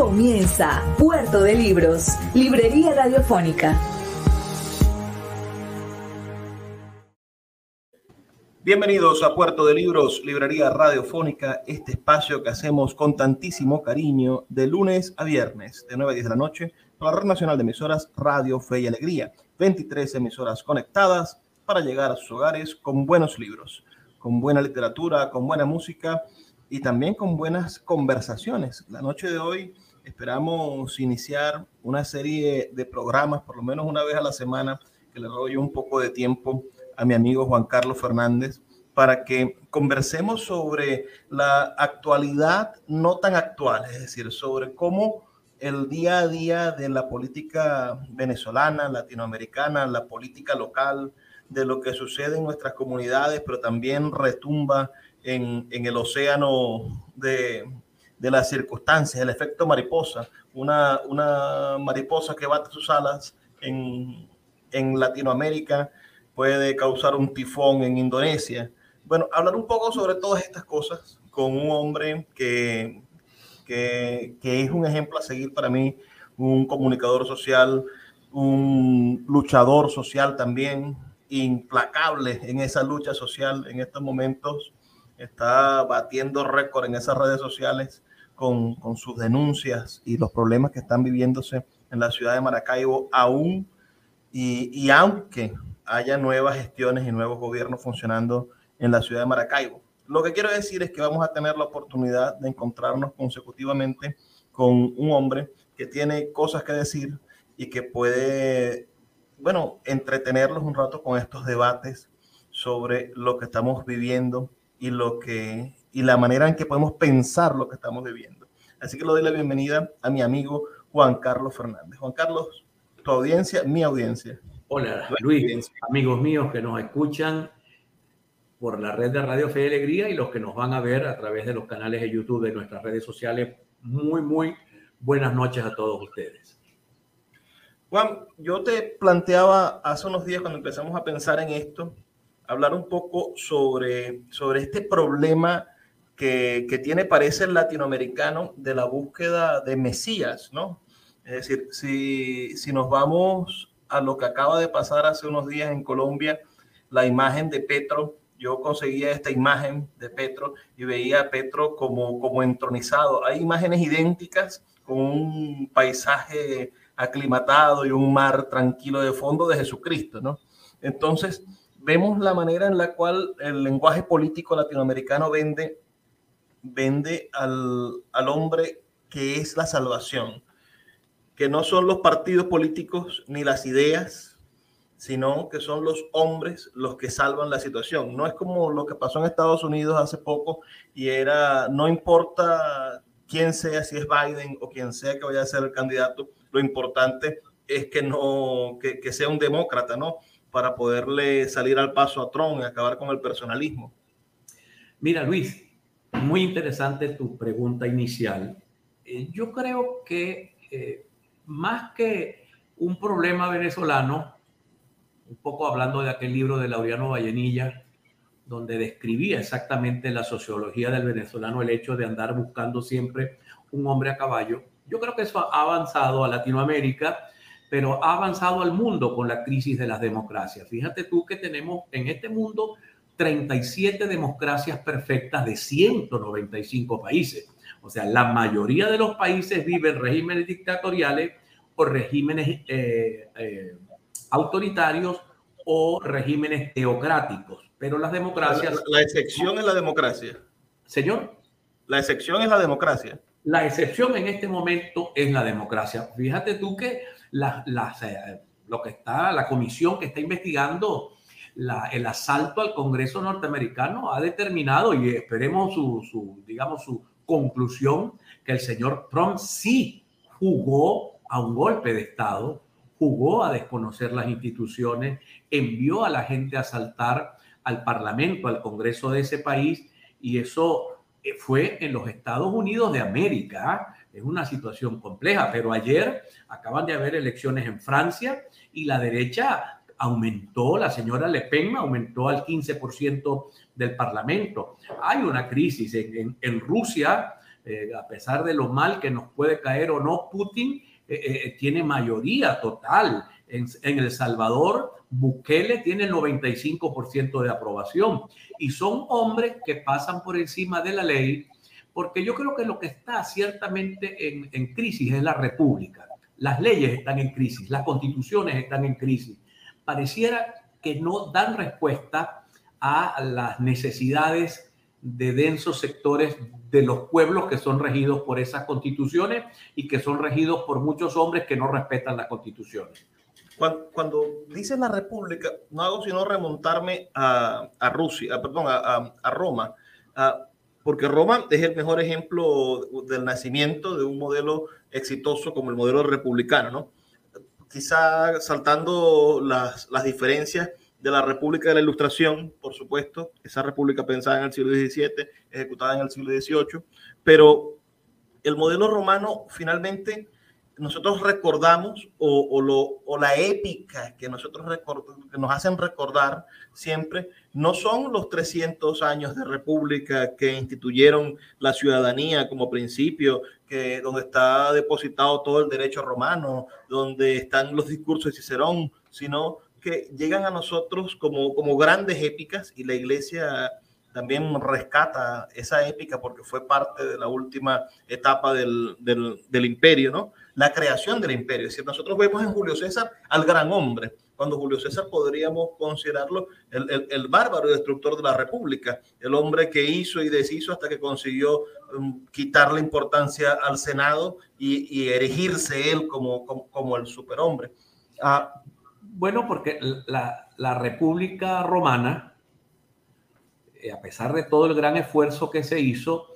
Comienza Puerto de Libros, Librería Radiofónica. Bienvenidos a Puerto de Libros, Librería Radiofónica, este espacio que hacemos con tantísimo cariño de lunes a viernes, de 9 a 10 de la noche, por la Red Nacional de Emisoras Radio Fe y Alegría. 23 emisoras conectadas para llegar a sus hogares con buenos libros, con buena literatura, con buena música y también con buenas conversaciones. La noche de hoy Esperamos iniciar una serie de programas, por lo menos una vez a la semana, que le doy un poco de tiempo a mi amigo Juan Carlos Fernández para que conversemos sobre la actualidad no tan actual, es decir, sobre cómo el día a día de la política venezolana, latinoamericana, la política local, de lo que sucede en nuestras comunidades, pero también retumba en, en el océano de, de las circunstancias, el efecto mariposa, una, una mariposa que bate sus alas en, en Latinoamérica puede causar un tifón en Indonesia. Bueno, hablar un poco sobre todas estas cosas con un hombre que, que, que es un ejemplo a seguir para mí, un comunicador social, un luchador social también, implacable en esa lucha social en estos momentos, está batiendo récord en esas redes sociales con, sus denuncias y los problemas que están viviéndose en la ciudad de Maracaibo, aún y, aunque haya nuevas gestiones y nuevos gobiernos funcionando en la ciudad de Maracaibo. Lo que quiero decir es que vamos a tener la oportunidad de encontrarnos consecutivamente con un hombre que tiene cosas que decir y que puede, bueno, entretenerlos un rato con estos debates sobre lo que estamos viviendo y lo que y la manera en que podemos pensar lo que estamos viviendo. Así que le doy la bienvenida a mi amigo Juan Carlos Fernández. Juan Carlos, tu audiencia, mi audiencia. Hola, Luis, amigos míos que nos escuchan por la red de Radio Fe y Alegría y los que nos van a ver a través de los canales de YouTube de nuestras redes sociales. Muy, muy buenas noches a todos ustedes. Juan, yo te planteaba hace unos días cuando empezamos a pensar en esto, hablar un poco sobre, sobre este problema que, tiene, parece el latinoamericano, de la búsqueda de Mesías, ¿no? Es decir, si, si nos vamos a lo que acaba de pasar hace unos días en Colombia, la imagen de Petro, yo conseguía esta imagen de Petro y veía a Petro como, como entronizado. Hay imágenes idénticas con un paisaje aclimatado y un mar tranquilo de fondo de Jesucristo, ¿no? Entonces, vemos la manera en la cual el lenguaje político latinoamericano vende vende al, al hombre que es la salvación, que no son los partidos políticos ni las ideas, sino que son los hombres los que salvan la situación. No es como lo que pasó en Estados Unidos hace poco y era, no importa quién sea, si es Biden o quien sea que vaya a ser el candidato, lo importante es que no, que, que sea un demócrata, ¿no? Para poderle salir al paso a Trump y acabar con el personalismo. Mira, Luis, muy interesante tu pregunta inicial. Eh, yo creo que eh, más que un problema venezolano, un poco hablando de aquel libro de Laureano Vallenilla, donde describía exactamente la sociología del venezolano, el hecho de andar buscando siempre un hombre a caballo. Yo creo que eso ha avanzado a Latinoamérica, pero ha avanzado al mundo con la crisis de las democracias. Fíjate tú que tenemos en este mundo 37 democracias perfectas de 195 países. O sea, la mayoría de los países viven regímenes dictatoriales o regímenes eh, eh, autoritarios o regímenes teocráticos. Pero las democracias... La, excepción es la democracia. Señor. La excepción es la democracia. La excepción en este momento es la democracia. Fíjate tú que la, eh, lo que está, la comisión que está investigando el asalto al Congreso norteamericano ha determinado, y esperemos su, digamos, su conclusión, que el señor Trump sí jugó a un golpe de Estado, jugó a desconocer las instituciones, envió a la gente a asaltar al Parlamento, al Congreso de ese país, y eso eh, fue en los Estados Unidos de América. Es una situación compleja, pero ayer acaban de haber elecciones en Francia y la derecha aumentó, la señora Le Pen aumentó al 15% del Parlamento. Hay una crisis en, Rusia, eh, a pesar de lo mal que nos puede caer o no, Putin eh, tiene mayoría total. En, en El Salvador Bukele tiene el 95% de aprobación y son hombres que pasan por encima de la ley porque yo creo que lo que está ciertamente en, en, crisis es la república. Las leyes están en crisis, las constituciones están en crisis. Pareciera que no dan respuesta a las necesidades de densos sectores de los pueblos que son regidos por esas constituciones y que son regidos por muchos hombres que no respetan las constituciones. Cuando, dice la República, no hago sino remontarme a, Rusia, perdón, a, Roma, porque Roma es el mejor ejemplo del nacimiento de un modelo exitoso como el modelo republicano, ¿no? Quizá saltando las, las diferencias de la República de la Ilustración, por supuesto, esa república pensada en el siglo XVII, ejecutada en el siglo XVIII, pero el modelo romano finalmente nosotros recordamos o, o la épica que nosotros que nos hacen recordar siempre no son los 300 años de república que instituyeron la ciudadanía como principio, que donde está depositado todo el derecho romano, donde están los discursos de Cicerón, sino que llegan a nosotros como, como grandes épicas y la iglesia también rescata esa épica porque fue parte de la última etapa del, del, imperio, ¿no? La creación del imperio. Es decir, nosotros vemos en Julio César al gran hombre, cuando Julio César podríamos considerarlo el, el, bárbaro destructor de la república, el hombre que hizo y deshizo hasta que consiguió um, quitar importancia al Senado y, erigirse él como, como, como el superhombre. Ah, bueno, porque la, la República Romana eh, a pesar de todo el gran esfuerzo que se hizo,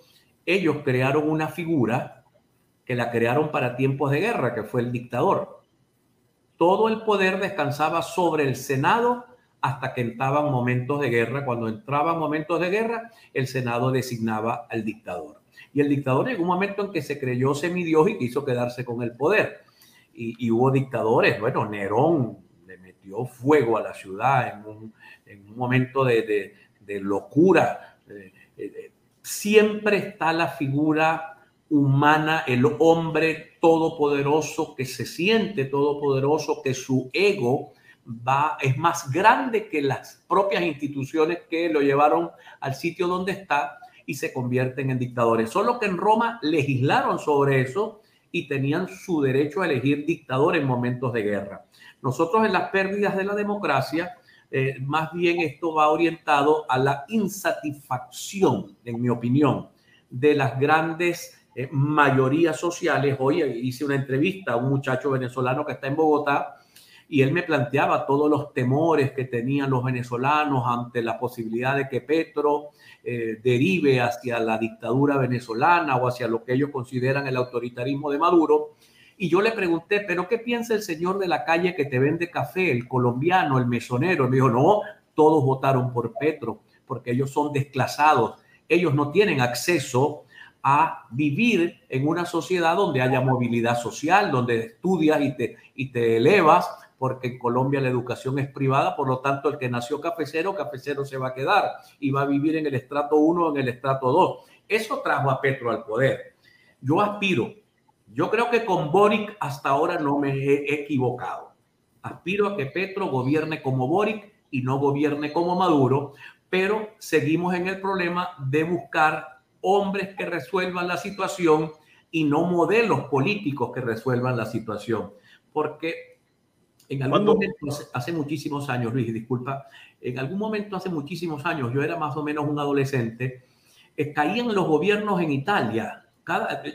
ellos crearon una figura que la crearon para tiempos de guerra, que fue el dictador. Todo el poder descansaba sobre el Senado hasta que entraban momentos de guerra. Cuando entraban momentos de guerra, el Senado designaba al dictador. Y el dictador llegó un momento en que se creyó semidios y quiso quedarse con el poder. Y, hubo dictadores, bueno, Nerón le metió fuego a la ciudad en un, momento de locura. Eh, eh, siempre está la figura humana, el hombre todopoderoso que se siente todopoderoso, que su ego va, es más grande que las propias instituciones que lo llevaron al sitio donde está y se convierten en dictadores. Solo que en Roma legislaron sobre eso y tenían su derecho a elegir dictador en momentos de guerra. Nosotros en las pérdidas de la democracia eh, más bien esto va orientado a la insatisfacción, en mi opinión, de las grandes eh, mayorías sociales. Hoy hice una entrevista a un muchacho venezolano que está en Bogotá y él me planteaba todos los temores que tenían los venezolanos ante la posibilidad de que Petro eh, derive hacia la dictadura venezolana o hacia lo que ellos consideran el autoritarismo de Maduro. Y yo le pregunté, ¿pero qué piensa el señor de la calle que te vende café, el colombiano, el mesonero? Me dijo, no, todos votaron por Petro, porque ellos son desclasados. Ellos no tienen acceso a vivir en una sociedad donde haya movilidad social, donde estudias y te, y te elevas, porque en Colombia la educación es privada, por lo tanto el que nació cafecero, cafecero se va a quedar y va a vivir en el estrato 1 o en el estrato 2. Eso trajo a Petro al poder. Yo aspiro yo creo que con Boric hasta ahora no me he equivocado. Aspiro a que Petro gobierne como Boric y no gobierne como Maduro, pero seguimos en el problema de buscar hombres que resuelvan la situación y no modelos políticos que resuelvan la situación. Porque en algún momento, hace muchísimos años, Luis, disculpa, en algún momento hace muchísimos años, yo era más o menos un adolescente, eh, caían los gobiernos en Italia.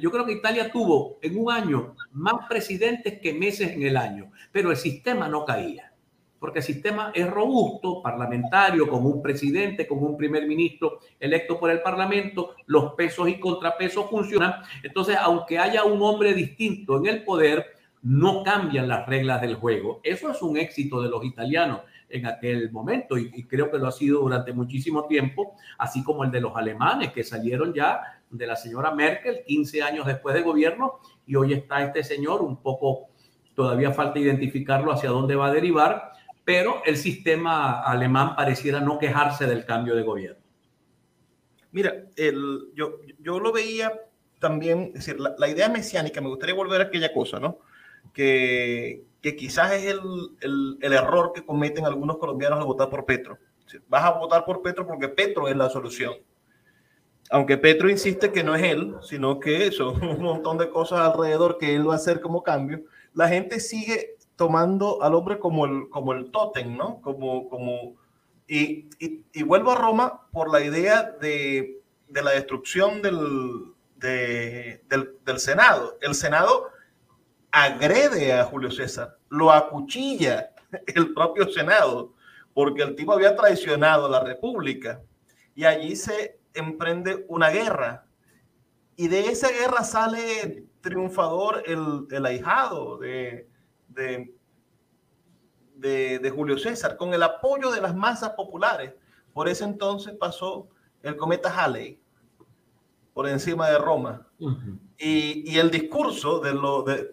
Yo creo que Italia tuvo en un año más presidentes que meses en el año, pero el sistema no caía, porque el sistema es robusto, parlamentario, con un presidente, con un primer ministro electo por el parlamento, los pesos y contrapesos funcionan. Entonces, aunque haya un hombre distinto en el poder, no cambian las reglas del juego. Eso es un éxito de los italianos en aquel momento y, creo que lo ha sido durante muchísimo tiempo, así como el de los alemanes que salieron ya de la señora Merkel 15 años después de gobierno y hoy está este señor un poco, todavía falta identificarlo hacia dónde va a derivar, pero el sistema alemán pareciera no quejarse del cambio de gobierno. Mira, yo, yo lo veía también, es decir, la, idea mesiánica, me gustaría volver a aquella cosa, ¿no? Que, que quizás es el, el, error que cometen algunos colombianos al votar por Petro. Vas a votar por Petro porque Petro es la solución. Aunque Petro insiste que no es él, sino que son un montón de cosas alrededor que él va a hacer como cambio, la gente sigue tomando al hombre como el, como el tótem, ¿no? Como, como, y, y, vuelvo a Roma por la idea de, de la destrucción del, de, del, del Senado. El Senado agrede a Julio César, lo acuchilla el propio Senado, porque el tipo había traicionado a la República. Y allí se emprende una guerra. Y de esa guerra sale triunfador el, el ahijado de, de, de, de, Julio César, con el apoyo de las masas populares. Por ese entonces pasó el cometa Halley por encima de Roma. Uh -huh. y, y, el discurso de lo de,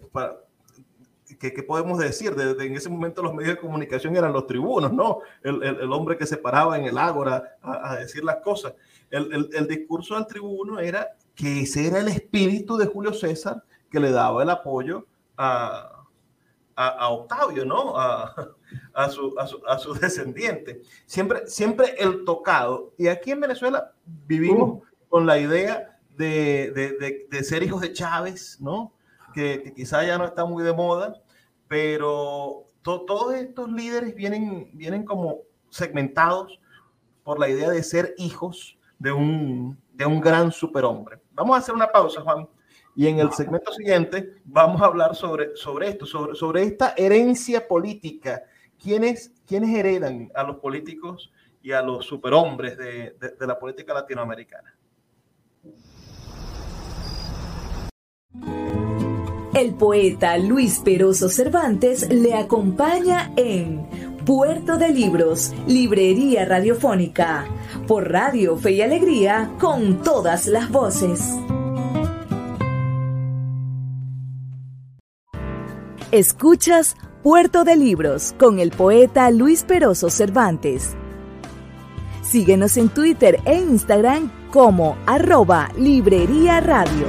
que, que, podemos decir, de, de, en ese momento los medios de comunicación eran los tribunos, ¿no? El, el, el hombre que se paraba en el ágora a, a decir las cosas. El, el, discurso del tribuno era que ese era el espíritu de Julio César que le daba el apoyo a, a, a Octavio, ¿no? A, a, su, a, su, a su descendiente. Siempre, siempre el tocado. Y aquí en Venezuela vivimos uh. con la idea de, de, de, de, ser hijos de Chávez, ¿no? Que, que quizá ya no está muy de moda, pero to, todos estos líderes vienen, vienen como segmentados por la idea de ser hijos de un, de un gran superhombre. Vamos a hacer una pausa, Juan, y en el segmento siguiente vamos a hablar sobre, sobre esto, sobre, sobre esta herencia política. ¿Quiénes, ¿Quiénes heredan a los políticos y a los superhombres de, de, de la política latinoamericana? El poeta Luis Peroso Cervantes le acompaña en Puerto de Libros, Librería Radiofónica, por Radio Fe y Alegría, con todas las voces. Escuchas Puerto de Libros con el poeta Luis Peroso Cervantes. Síguenos en Twitter e Instagram como arroba Librería Radio.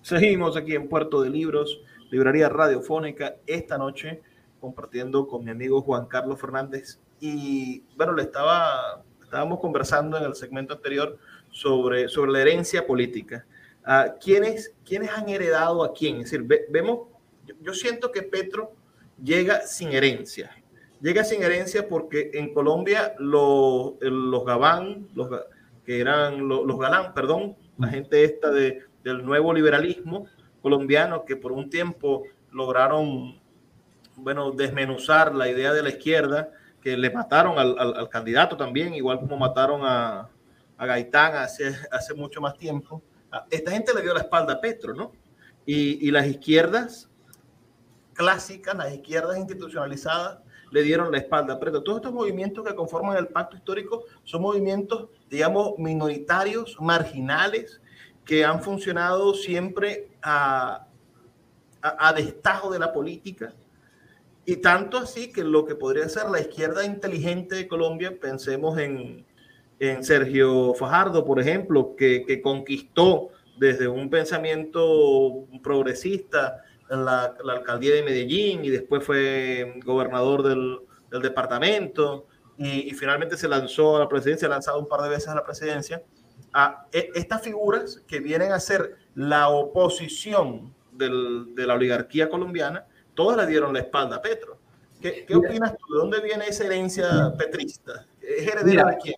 Seguimos aquí en Puerto de Libros, Librería Radiofónica, esta noche compartiendo con mi amigo Juan Carlos Fernández. Y bueno, le estaba, estábamos conversando en el segmento anterior sobre, sobre la herencia política. Uh, ¿quiénes, ¿Quiénes han heredado a quién? Es decir, ve, vemos, yo, yo siento que Petro llega sin herencia. Llega sin herencia porque en Colombia los, los Gabán, los, que eran los, los Galán, perdón, la gente esta de, del nuevo liberalismo colombiano que por un tiempo lograron, bueno, desmenuzar la idea de la izquierda, que le mataron al, al, al candidato también, igual como mataron a, a Gaitán hace, hace mucho más tiempo. Esta gente le dio la espalda a Petro, ¿no? Y, las izquierdas clásicas, las izquierdas institucionalizadas, le dieron la espalda a Petro. Todos estos movimientos que conforman el pacto histórico son movimientos, digamos, minoritarios, marginales, que han funcionado siempre a, a, destajo de la política. Y tanto así que lo que podría ser la izquierda inteligente de Colombia, pensemos en, en Sergio Fajardo, por ejemplo, que, que, conquistó desde un pensamiento progresista la, la, alcaldía de Medellín y después fue gobernador del, del departamento y, y, finalmente se lanzó a la presidencia, ha lanzado un par de veces a la presidencia a e, estas figuras que vienen a ser la oposición del, de la oligarquía colombiana, todas le dieron la espalda a Petro. ¿Qué, qué opinas tú? ¿De dónde viene esa herencia petrista? ¿Es heredera Mira, de quién?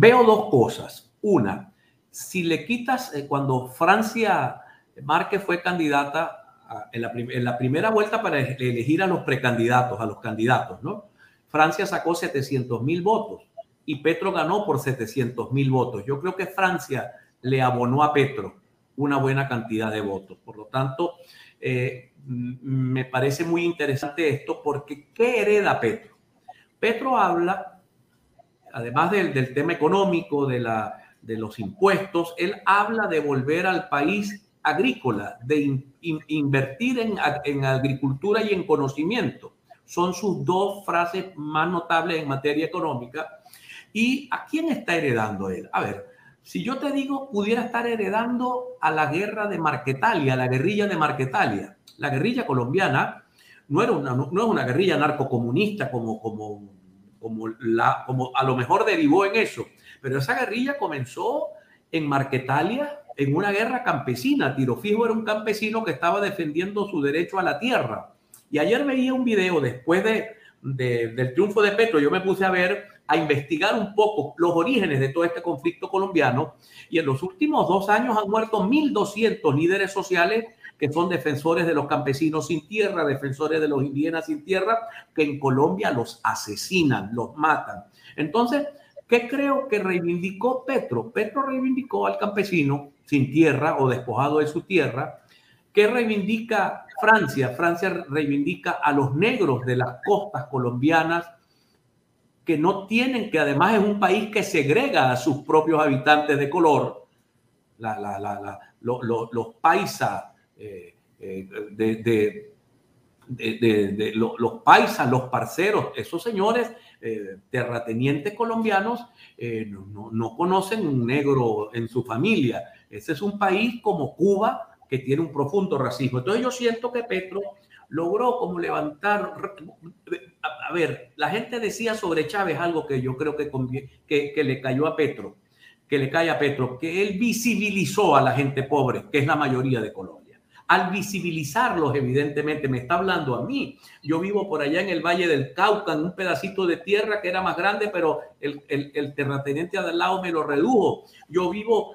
Veo dos cosas. Una, si le quitas, eh, cuando Francia Márquez fue candidata en, la primera vuelta para elegir a los precandidatos, a los candidatos, ¿no? Francia sacó 700 mil votos y Petro ganó por 700 mil votos. Yo creo que Francia le abonó a Petro una buena cantidad de votos. Por lo tanto, eh, me parece muy interesante esto porque ¿qué hereda Petro? Petro habla, además del, tema económico, de, los impuestos, él habla de volver al país agrícola, de invertir en, en agricultura y en conocimiento. Son sus dos frases más notables en materia económica. ¿Y a quién está heredando él? A ver, si yo te digo, pudiera estar heredando a la guerra de Marquetalia, a la guerrilla de Marquetalia. La guerrilla colombiana no, era una, no es una guerrilla narcocomunista como, como, como, la, como a lo mejor derivó en eso, pero esa guerrilla comenzó en Marquetalia en una guerra campesina. Tiro Fijo era un campesino que estaba defendiendo su derecho a la tierra. Y ayer veía un video después de, del triunfo de Petro, yo me puse a ver, a investigar un poco los orígenes de todo este conflicto colombiano y en los últimos dos años han muerto 1.200 líderes sociales que son defensores de los campesinos sin tierra, defensores de los indígenas sin tierra, que en Colombia los asesinan, los matan. Entonces, ¿qué creo que reivindicó Petro? Petro reivindicó al campesino sin tierra o despojado de su tierra. ¿Qué reivindica Francia? Francia reivindica a los negros de las costas colombianas que no tienen, que además es un país que segrega a sus propios habitantes de color, los paisas, eh, eh, de, los paisas, los parceros, esos señores eh, terratenientes colombianos no, no, conocen un negro en su familia. Ese es un país como Cuba que tiene un profundo racismo. Entonces yo siento que Petro logró como levantar, a, ver, la gente decía sobre Chávez algo que yo creo que le cayó a Petro, que le cae a Petro, que él visibilizó a la gente pobre, que es la mayoría de Colombia al visibilizarlos, evidentemente, me está hablando a mí. Yo vivo por allá en el Valle del Cauca, en un pedacito de tierra que era más grande, pero el, el, terrateniente al lado me lo redujo. Yo vivo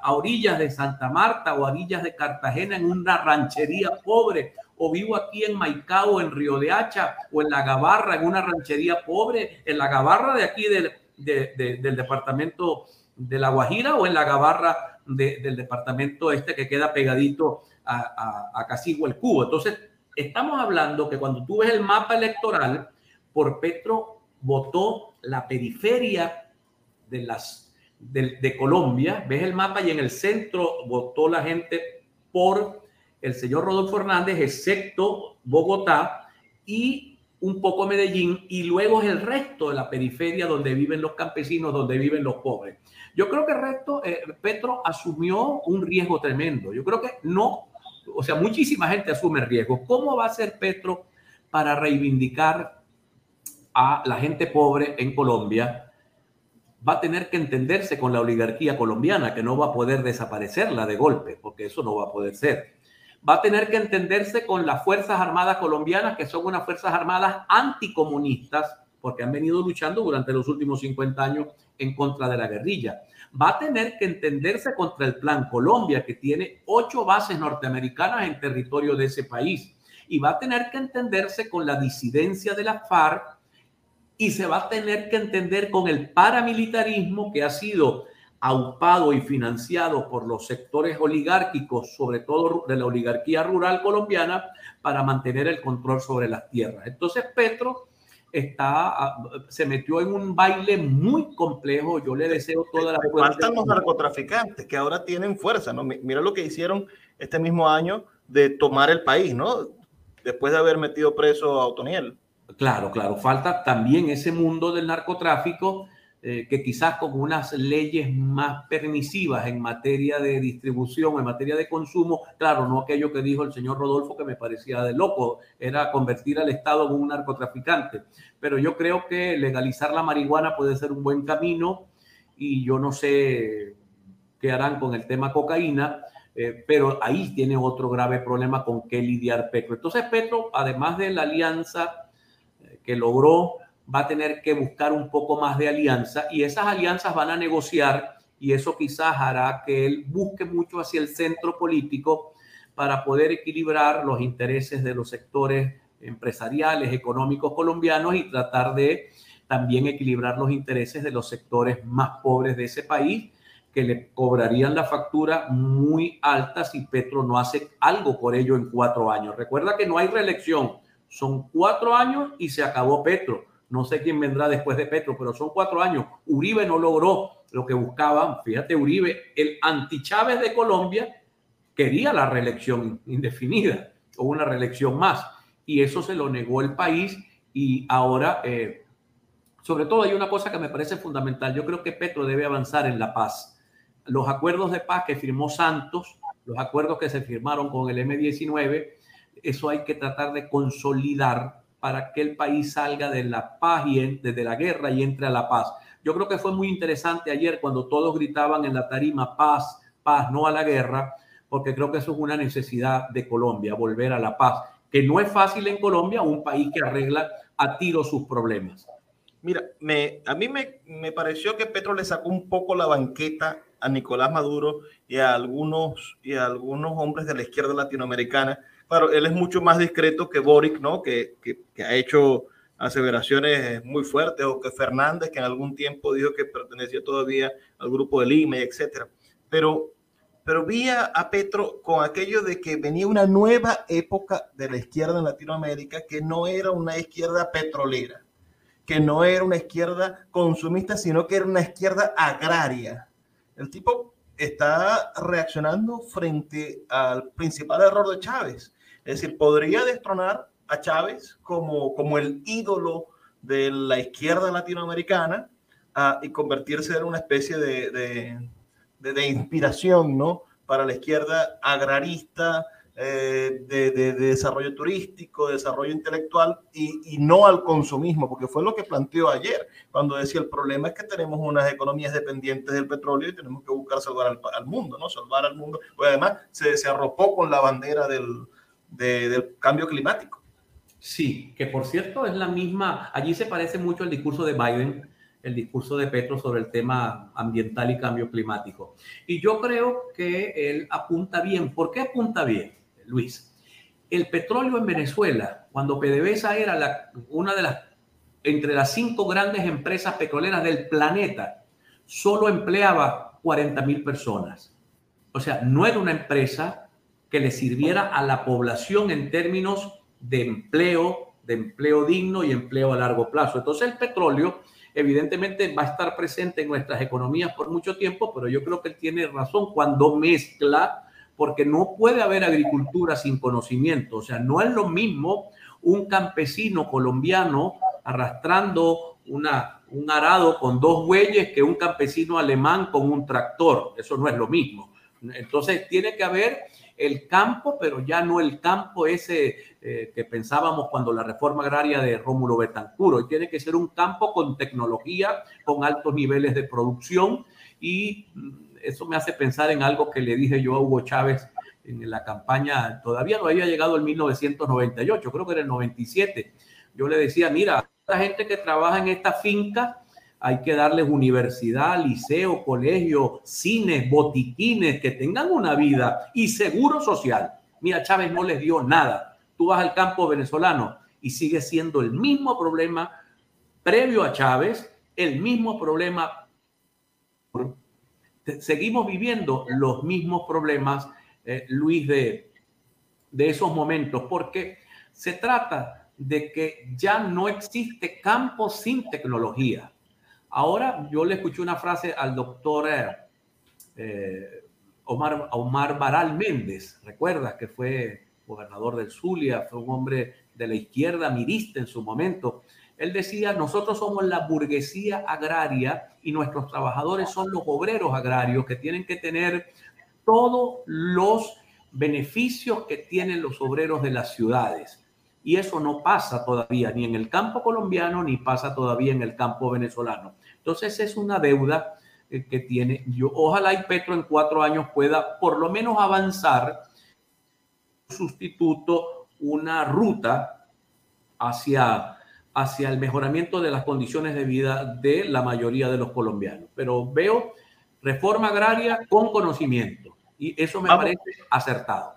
a orillas de Santa Marta o a orillas de Cartagena en una ranchería pobre, o vivo aquí en Maicao, en Río de Hacha, o en La Gabarra, en una ranchería pobre, en La Gabarra de aquí del, del departamento de La Guajira, o en La Gabarra del departamento este que queda pegadito a, a, a Cubo. Entonces, estamos hablando que cuando tú ves el mapa electoral, por Petro votó la periferia de, las, de Colombia, ves el mapa y en el centro votó la gente por el señor Rodolfo Hernández, excepto Bogotá y un poco Medellín, y luego es el resto de la periferia donde viven los campesinos, donde viven los pobres. Yo creo que el resto, eh, Petro asumió un riesgo tremendo. Yo creo que no o sea, muchísima gente asume riesgos. ¿Cómo va a ser Petro para reivindicar a la gente pobre en Colombia? Va a tener que entenderse con la oligarquía colombiana, que no va a poder desaparecerla de golpe, porque eso no va a poder ser. Va a tener que entenderse con las Fuerzas Armadas colombianas, que son unas Fuerzas Armadas anticomunistas, porque han venido luchando durante los últimos 50 años en contra de la guerrilla va a tener que entenderse contra el Plan Colombia, que tiene ocho bases norteamericanas en territorio de ese país. Y va a tener que entenderse con la disidencia de la FARC y se va a tener que entender con el paramilitarismo que ha sido aupado y financiado por los sectores oligárquicos, sobre todo de la oligarquía rural colombiana, para mantener el control sobre las tierras. Entonces Petro está, ah, se metió en un baile muy complejo. Yo le deseo toda la fuerza. Faltan los narcotraficantes que ahora tienen fuerza, ¿no? Mira lo que hicieron este mismo año de tomar el país, ¿no? Después de haber metido preso a Otoniel. Claro, claro. Falta también ese mundo del narcotráfico eh, que quizás con unas leyes más permisivas en materia de distribución, en materia de consumo, claro, no aquello que dijo el señor Rodolfo que me parecía de loco, era convertir al Estado en un narcotraficante. Pero yo creo que legalizar la marihuana puede ser un buen camino y yo no sé qué harán con el tema cocaína. Eh, pero ahí tiene otro grave problema con qué lidiar Petro. Entonces Petro, además de la alianza eh, que logró va a tener que buscar un poco más de alianza y esas alianzas van a negociar y eso quizás hará que él busque mucho hacia el centro político para poder equilibrar los intereses de los sectores empresariales, económicos colombianos y tratar de también equilibrar los intereses de los sectores más pobres de ese país, que le cobrarían la factura muy alta si Petro no hace algo por ello en cuatro años. Recuerda que no hay reelección, son cuatro años y se acabó Petro. No sé quién vendrá después de Petro, pero son cuatro años. Uribe no logró lo que buscaban. Fíjate, Uribe, el anti Chávez de Colombia, quería la reelección indefinida o una reelección más. Y eso se lo negó el país y ahora, eh, sobre todo hay una cosa que me parece fundamental. Yo creo que Petro debe avanzar en la paz. Los acuerdos de paz que firmó Santos, los acuerdos que se firmaron con el M19, eso hay que tratar de consolidar para que el país salga de la paz y desde la guerra y entre a la paz. Yo creo que fue muy interesante ayer cuando todos gritaban en la tarima paz, paz, no a la guerra, porque creo que eso es una necesidad de Colombia, volver a la paz, que no es fácil en Colombia, un país que arregla a tiro sus problemas. Mira, me, a mí me, me pareció que Petro le sacó un poco la banqueta a Nicolás Maduro y a algunos, y a algunos hombres de la izquierda latinoamericana Claro, él es mucho más discreto que Boric, ¿no? Que, ha hecho aseveraciones muy fuertes, o que Fernández, que en algún tiempo dijo que pertenecía todavía al grupo de Lima, etcétera. Pero, pero vi a, Petro con aquello de que venía una nueva época de la izquierda en Latinoamérica, que no era una izquierda petrolera, que no era una izquierda consumista, sino que era una izquierda agraria. El tipo está reaccionando frente al principal error de Chávez, es decir, podría destronar a Chávez como, como el ídolo de la izquierda latinoamericana ah, y convertirse en una especie de, de, de, inspiración ¿no? para la izquierda agrarista, eh, de, de, desarrollo turístico, de desarrollo intelectual y, y, no al consumismo, porque fue lo que planteó ayer, cuando decía el problema es que tenemos unas economías dependientes del petróleo y tenemos que buscar salvar al, al mundo, ¿no? Salvar al mundo. Pues además se, se arropó con la bandera del, del cambio climático. Sí, que por cierto es la misma, allí se parece mucho al discurso de Biden, el discurso de Petro sobre el tema ambiental y cambio climático. Y yo creo que él apunta bien. ¿Por qué apunta bien, Luis? El petróleo en Venezuela, cuando PDVSA era una de las, entre las cinco grandes empresas petroleras del planeta, solo empleaba 40 mil personas. O sea, no era una empresa que le sirviera a la población en términos de empleo, de empleo digno y empleo a largo plazo. Entonces el petróleo evidentemente va a estar presente en nuestras economías por mucho tiempo, pero yo creo que él tiene razón cuando mezcla, porque no puede haber agricultura sin conocimiento. O sea, no es lo mismo un campesino colombiano arrastrando una, un arado con dos bueyes que un campesino alemán con un tractor. Eso no es lo mismo. Entonces tiene que haber el campo, pero ya no el campo ese eh, que pensábamos cuando la reforma agraria de Rómulo Betancuro. Y tiene que ser un campo con tecnología, con altos niveles de producción y mm, eso me hace pensar en algo que le dije yo a Hugo Chávez en la campaña, todavía no había llegado el 1998, creo que era el 97. Yo le decía, mira, la gente que trabaja en esta finca hay que darles universidad, liceo, colegio, cines, botiquines, que tengan una vida y seguro social. Mira, Chávez no les dio nada. Tú vas al campo venezolano y sigue siendo el mismo problema previo a Chávez, el mismo problema. Seguimos viviendo los mismos problemas, eh, Luis, de, de esos momentos, porque se trata de que ya no existe campo sin tecnología. Ahora yo le escuché una frase al doctor eh, Omar, Omar Baral Méndez, recuerdas que fue gobernador del Zulia, fue un hombre de la izquierda mirista en su momento. Él decía, nosotros somos la burguesía agraria y nuestros trabajadores son los obreros agrarios que tienen que tener todos los beneficios que tienen los obreros de las ciudades. Y eso no pasa todavía ni en el campo colombiano ni pasa todavía en el campo venezolano. Entonces es una deuda eh, que tiene. Yo, ojalá y Petro en cuatro años pueda por lo menos avanzar sustituto una ruta hacia, hacia el mejoramiento de las condiciones de vida de la mayoría de los colombianos. Pero veo reforma agraria con conocimiento y eso me parece acertado.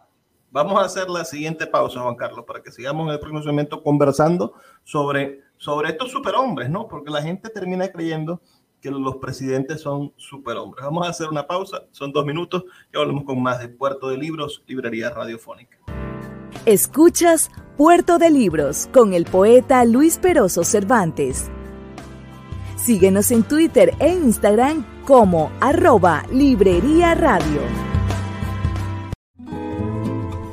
Vamos a hacer la siguiente pausa, Juan Carlos, para que sigamos en el próximo momento conversando sobre sobre estos superhombres, ¿no? Porque la gente termina creyendo que los presidentes son superhombres. Vamos a hacer una pausa, son dos minutos y volvemos con más de Puerto de Libros, Librería Radiofónica. Escuchas Puerto de Libros con el poeta Luis Peroso Cervantes. Síguenos en Twitter e Instagram como arroba Librería Radio.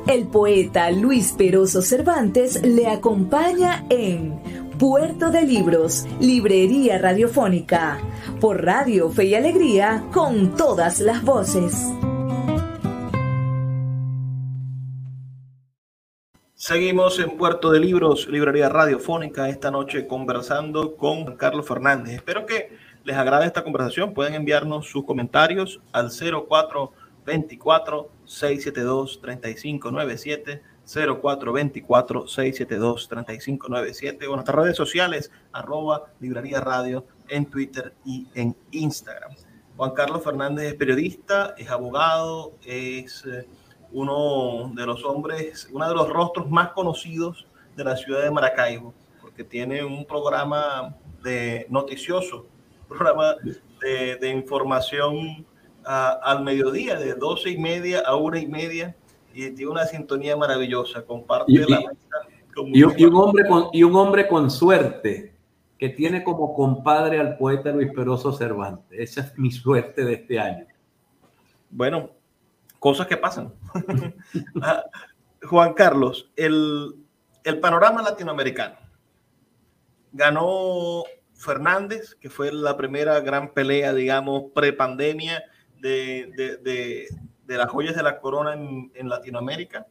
El poeta Luis Peroso Cervantes le acompaña en Puerto de Libros, Librería Radiofónica, por Radio Fe y Alegría, con todas las voces. Seguimos en Puerto de Libros, Librería Radiofónica, esta noche conversando con Carlos Fernández. Espero que les agrade esta conversación. Pueden enviarnos sus comentarios al 0424 672 3597 0424-672-3597 o nuestras redes sociales, arroba Librería Radio en Twitter y en Instagram. Juan Carlos Fernández es periodista, es abogado, es eh, uno de los hombres, uno de los rostros más conocidos de la ciudad de Maracaibo, porque tiene un programa de noticioso, programa de, información uh, al mediodía, de doce y media a una y media, y tiene una sintonía maravillosa, comparte y, la y, y, un hombre con, y un hombre con suerte que tiene como compadre al poeta Luis Peroso Cervantes. Esa es mi suerte de este año. Bueno, cosas que pasan. Ah, Juan Carlos, el, el panorama latinoamericano. Ganó Fernández, que fue la primera gran pelea, digamos, pre-pandemia de, de, de, de las joyas de la corona en, en, Latinoamérica,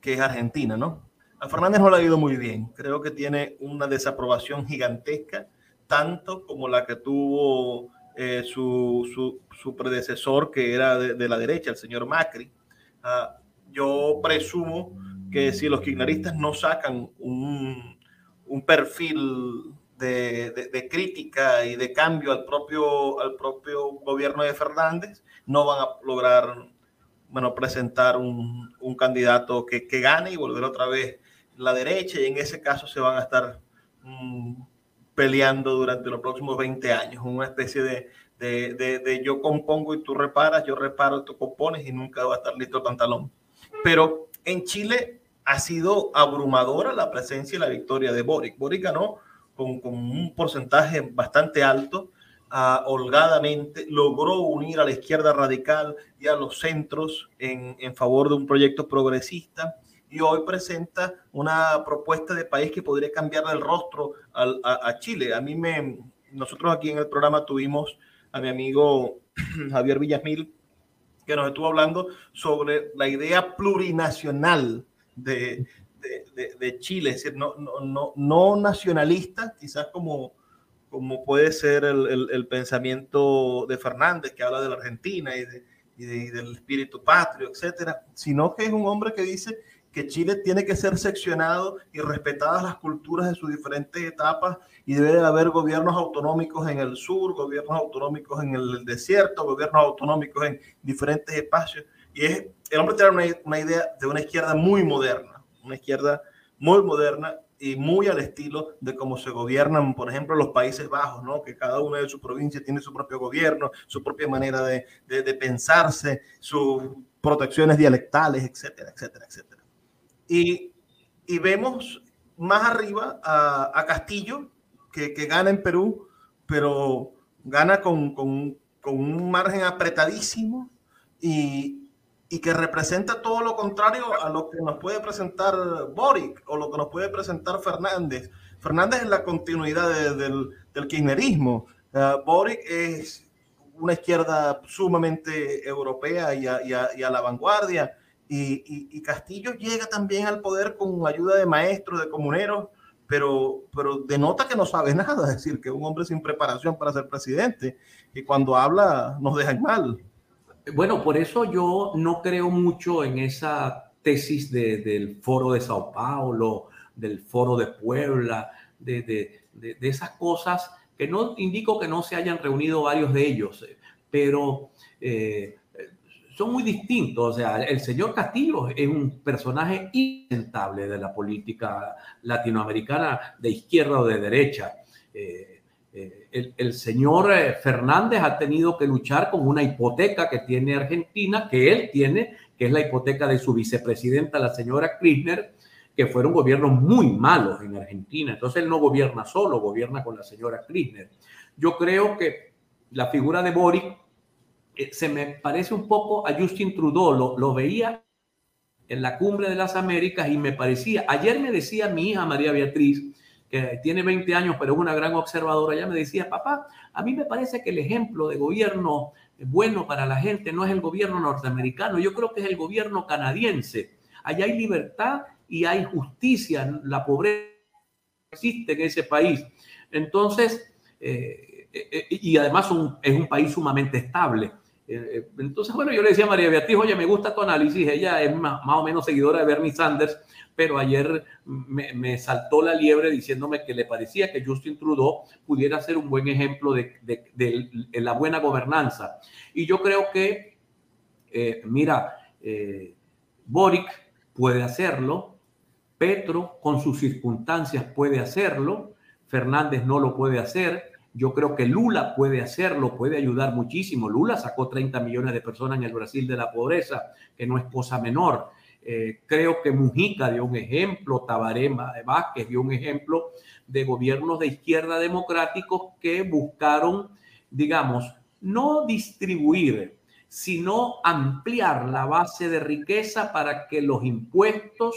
que es Argentina, ¿no? A Fernández no le ha ido muy bien. Creo que tiene una desaprobación gigantesca, tanto como la que tuvo eh, su, su, su, predecesor, que era de, de, la derecha, el señor Macri. Uh, yo presumo que si los kirchneristas no sacan un, un perfil de, de, de, crítica y de cambio al propio, al propio gobierno de Fernández, no van a lograr bueno, presentar un, un candidato que, que, gane y volver otra vez la derecha y en ese caso se van a estar um, peleando durante los próximos 20 años, una especie de, de, de, de, yo compongo y tú reparas, yo reparo y tú compones y nunca va a estar listo el pantalón. Pero en Chile ha sido abrumadora la presencia y la victoria de Boric. Boric ganó con, con un porcentaje bastante alto, uh, holgadamente, logró unir a la izquierda radical y a los centros en, en favor de un proyecto progresista y hoy presenta una propuesta de país que podría cambiar el rostro al, a, Chile. A mí me, nosotros aquí en el programa tuvimos a mi amigo Javier Villasmil, que nos estuvo hablando sobre la idea plurinacional de, de, de, de Chile, es decir, no, no, no, no nacionalista, quizás como, como puede ser el, el, pensamiento de Fernández, que habla de la Argentina y, de, y, de, y, del espíritu patrio, etcétera, sino que es un hombre que dice que Chile tiene que ser seccionado y respetadas las culturas de sus diferentes etapas y debe de haber gobiernos autonómicos en el sur, gobiernos autonómicos en el desierto, gobiernos autonómicos en diferentes espacios. Y es, el hombre tiene una, una idea de una izquierda muy moderna, una izquierda muy moderna y muy al estilo de cómo se gobiernan, por ejemplo, los Países Bajos, ¿no? que cada una de sus provincias tiene su propio gobierno, su propia manera de, de, de pensarse, sus protecciones dialectales, etcétera, etcétera, etcétera. Y, y vemos más arriba a, a Castillo, que, que, gana en Perú, pero gana con, con, con un margen apretadísimo y, y que representa todo lo contrario a lo que nos puede presentar Boric o lo que nos puede presentar Fernández. Fernández es la continuidad de, del, del kirchnerismo. Uh, Boric es una izquierda sumamente europea y a, y a, y a la vanguardia. Y, y, Castillo llega también al poder con ayuda de maestros, de comuneros, pero, pero denota que no sabe nada, es decir, que es un hombre sin preparación para ser presidente y cuando habla nos dejan mal. Bueno, por eso yo no creo mucho en esa tesis de, del foro de Sao Paulo, del foro de Puebla, de, de, de, esas cosas que no indico que no se hayan reunido varios de ellos, pero eh, son muy distintos. O sea, el señor Castillo es un personaje insentable de la política latinoamericana de izquierda o de derecha. Eh, el, señor Fernández ha tenido que luchar con una hipoteca que tiene Argentina, que él tiene, que es la hipoteca de su vicepresidenta, la señora Kirchner, que fueron gobiernos muy malos en Argentina. Entonces él no gobierna solo, gobierna con la señora Kirchner. Yo creo que la figura de Boric eh, se me parece un poco a Justin Trudeau, lo veía en la cumbre de las Américas y me parecía, ayer me decía mi hija María Beatriz, que tiene 20 años pero es una gran observadora, ella me decía, papá, a mí me parece que el ejemplo de gobierno bueno para la gente no es el gobierno norteamericano, yo creo que es el gobierno canadiense. Allá hay libertad y hay justicia, la pobreza existe en ese país. Entonces, eh, eh, eh, y además es un país sumamente estable. entonces, bueno, yo le decía a María Beatriz, oye, me gusta tu análisis, ella es más, o menos seguidora de Bernie Sanders, pero ayer me, saltó la liebre diciéndome que le parecía que Justin Trudeau pudiera ser un buen ejemplo de, la buena gobernanza. Y yo creo que, mira, Boric puede hacerlo, Petro con sus circunstancias puede hacerlo, Fernández no lo puede hacer, yo creo que Lula puede hacerlo, puede ayudar muchísimo. Lula sacó 30 millones de personas en el Brasil de la pobreza, que no es cosa menor. Eh, creo que Mujica dio un ejemplo, Tabaré Vázquez dio un ejemplo de gobiernos de izquierda democráticos que buscaron, digamos, no distribuir, sino ampliar la base de riqueza para que los impuestos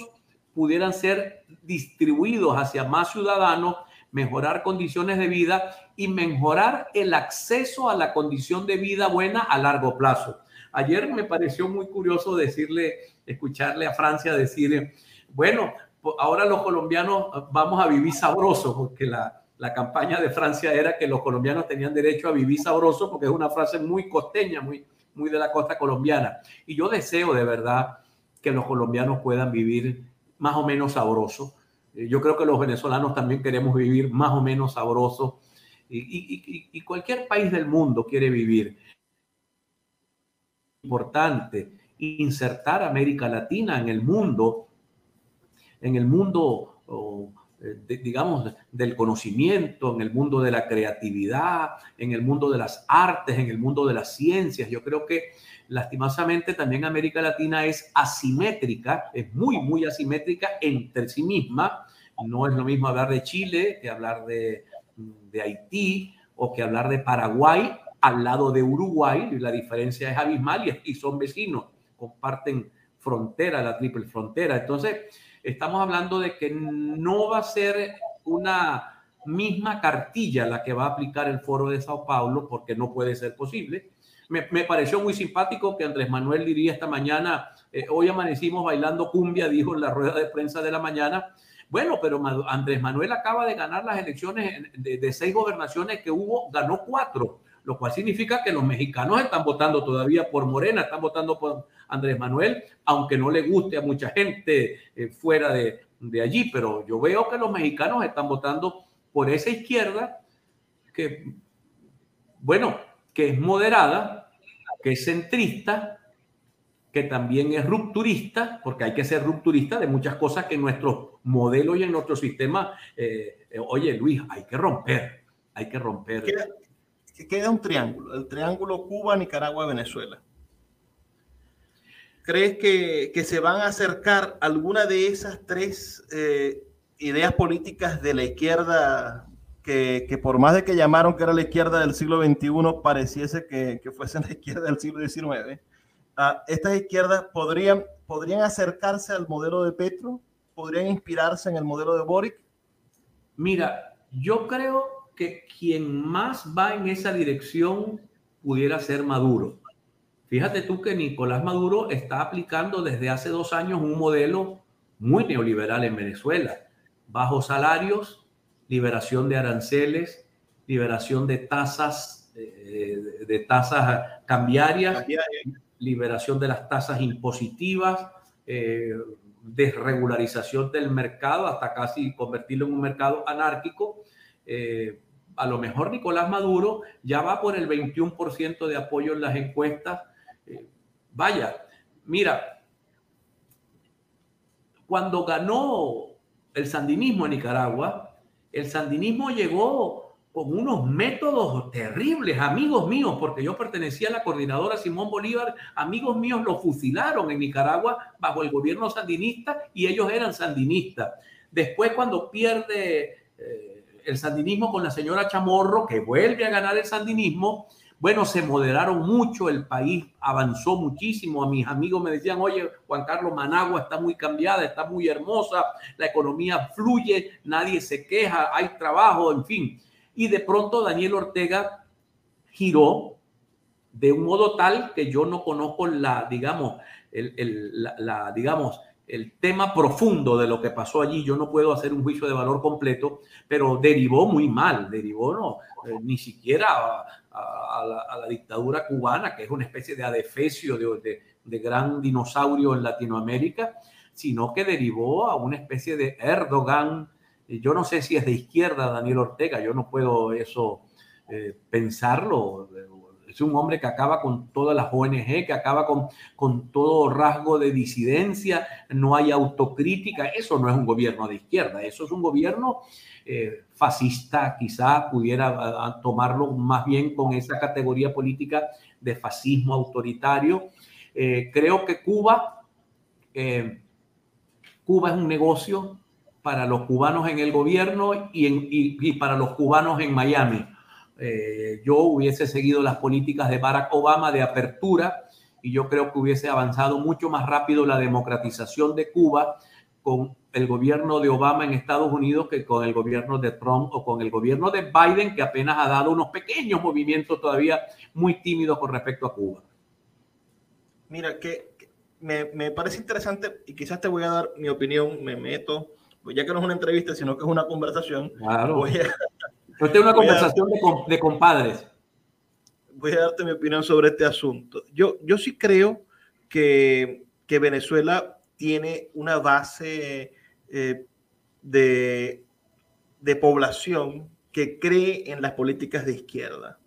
pudieran ser distribuidos hacia más ciudadanos, mejorar condiciones de vida y mejorar el acceso a la condición de vida buena a largo plazo. Ayer me pareció muy curioso decirle, escucharle a Francia decir, bueno, ahora los colombianos vamos a vivir sabrosos, porque la, la campaña de Francia era que los colombianos tenían derecho a vivir sabroso, porque es una frase muy costeña, muy, muy de la costa colombiana. Y yo deseo de verdad que los colombianos puedan vivir más o menos sabroso. Eh, yo creo que los venezolanos también queremos vivir más o menos sabroso y, cualquier país del mundo quiere vivir. Importante insertar América Latina en el mundo, en el mundo, eh, digamos, del conocimiento, en el mundo de la creatividad, en el mundo de las artes, en el mundo de las ciencias. Yo creo que lastimosamente también América Latina es asimétrica, es muy, muy asimétrica entre sí misma. No es lo mismo hablar de Chile que hablar de, Haití o que hablar de Paraguay al lado de Uruguay. La diferencia es abismal y, son vecinos, comparten frontera, la triple frontera. Entonces, estamos hablando de que no va a ser una misma cartilla la que va a aplicar el foro de Sao Paulo, porque no puede ser posible. Me, pareció muy simpático que Andrés Manuel diría esta mañana, eh, hoy amanecimos bailando cumbia, dijo en la rueda de prensa de la mañana. Bueno, pero Andrés Manuel acaba de ganar las elecciones de, seis gobernaciones que hubo, ganó cuatro, lo cual significa que los mexicanos están votando todavía por Morena, están votando por Andrés Manuel, aunque no le guste a mucha gente eh, fuera de, de allí, pero yo veo que los mexicanos están votando por esa izquierda que, bueno, que es moderada, que es centrista, que también es rupturista, porque hay que ser rupturista de muchas cosas que en nuestro modelo y en nuestro sistema, eh, eh, oye Luis, hay que romper, hay que romper. Queda un triángulo, el triángulo Cuba, Nicaragua, Venezuela. ¿Crees que, que se van a acercar alguna de esas tres eh, ideas políticas de la izquierda que, por más de que llamaron que era la izquierda del siglo XXI, pareciese que, que fuese la izquierda del siglo XIX. Ah, estas izquierdas podrían, podrían acercarse al modelo de Petro, podrían inspirarse en el modelo de Boric. Mira, yo creo que quien más va en esa dirección pudiera ser Maduro. Fíjate tú que Nicolás Maduro está aplicando desde hace dos años un modelo muy neoliberal en Venezuela. Bajos salarios, liberación de aranceles, liberación de tasas, eh, de tasas cambiarias, liberación de las tasas impositivas, eh, desregularización del mercado hasta casi convertirlo en un mercado anárquico. Eh, a lo mejor Nicolás Maduro ya va por el 21% de apoyo en las encuestas. vaya, mira, cuando ganó el sandinismo en Nicaragua, el sandinismo llegó con unos métodos terribles, amigos míos, porque yo pertenecía a la coordinadora Simón Bolívar, amigos míos lo fusilaron en Nicaragua bajo el gobierno sandinista y ellos eran sandinistas. Después cuando pierde eh, el sandinismo con la señora Chamorro, que vuelve a ganar el sandinismo, bueno, se moderaron mucho, el país avanzó muchísimo. A mis amigos me decían, oye, Juan Carlos Managua está muy cambiada, está muy hermosa, la economía fluye, nadie se queja, hay trabajo, en fin y de pronto Daniel Ortega giró de un modo tal que yo no conozco la, digamos, el, la, digamos, el tema profundo de lo que pasó allí. Yo no puedo hacer un juicio de valor completo, pero derivó muy mal, derivó no, eh, ni siquiera a, la, dictadura cubana, que es una especie de adefesio de, de gran dinosaurio en Latinoamérica, sino que derivó a una especie de Erdogan yo no sé si es de izquierda Daniel Ortega, yo no puedo eso eh, pensarlo. Es un hombre que acaba con todas las ONG, que acaba con, con todo rasgo de disidencia, no hay autocrítica. Eso no es un gobierno de izquierda, eso es un gobierno eh, fascista, quizá pudiera tomarlo más bien con esa categoría política de fascismo autoritario. Eh, creo que Cuba, Cuba es un negocio, para los cubanos en el gobierno y, en, y, para los cubanos en Miami. Eh, yo hubiese seguido las políticas de Barack Obama de apertura y yo creo que hubiese avanzado mucho más rápido la democratización de Cuba con el gobierno de Obama en Estados Unidos que con el gobierno de Trump o con el gobierno de Biden que apenas ha dado unos pequeños movimientos todavía muy tímidos con respecto a Cuba. Mira, que, me, me parece interesante y quizás te voy a dar mi opinión, me meto pues ya que no es una entrevista, sino que es una conversación, claro. voy a, una conversación de, compadres. Voy a darte mi opinión sobre este asunto. Yo, yo sí creo que, que Venezuela tiene una base eh, de, de población que cree en las políticas de izquierda.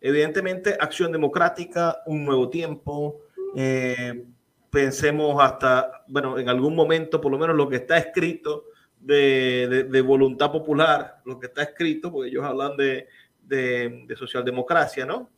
Evidentemente, Acción Democrática, Un Nuevo Tiempo, eh, pensemos hasta, bueno, en algún momento, por lo menos lo que está escrito de, de, voluntad popular, lo que está escrito, porque ellos hablan de, de socialdemocracia, ¿no?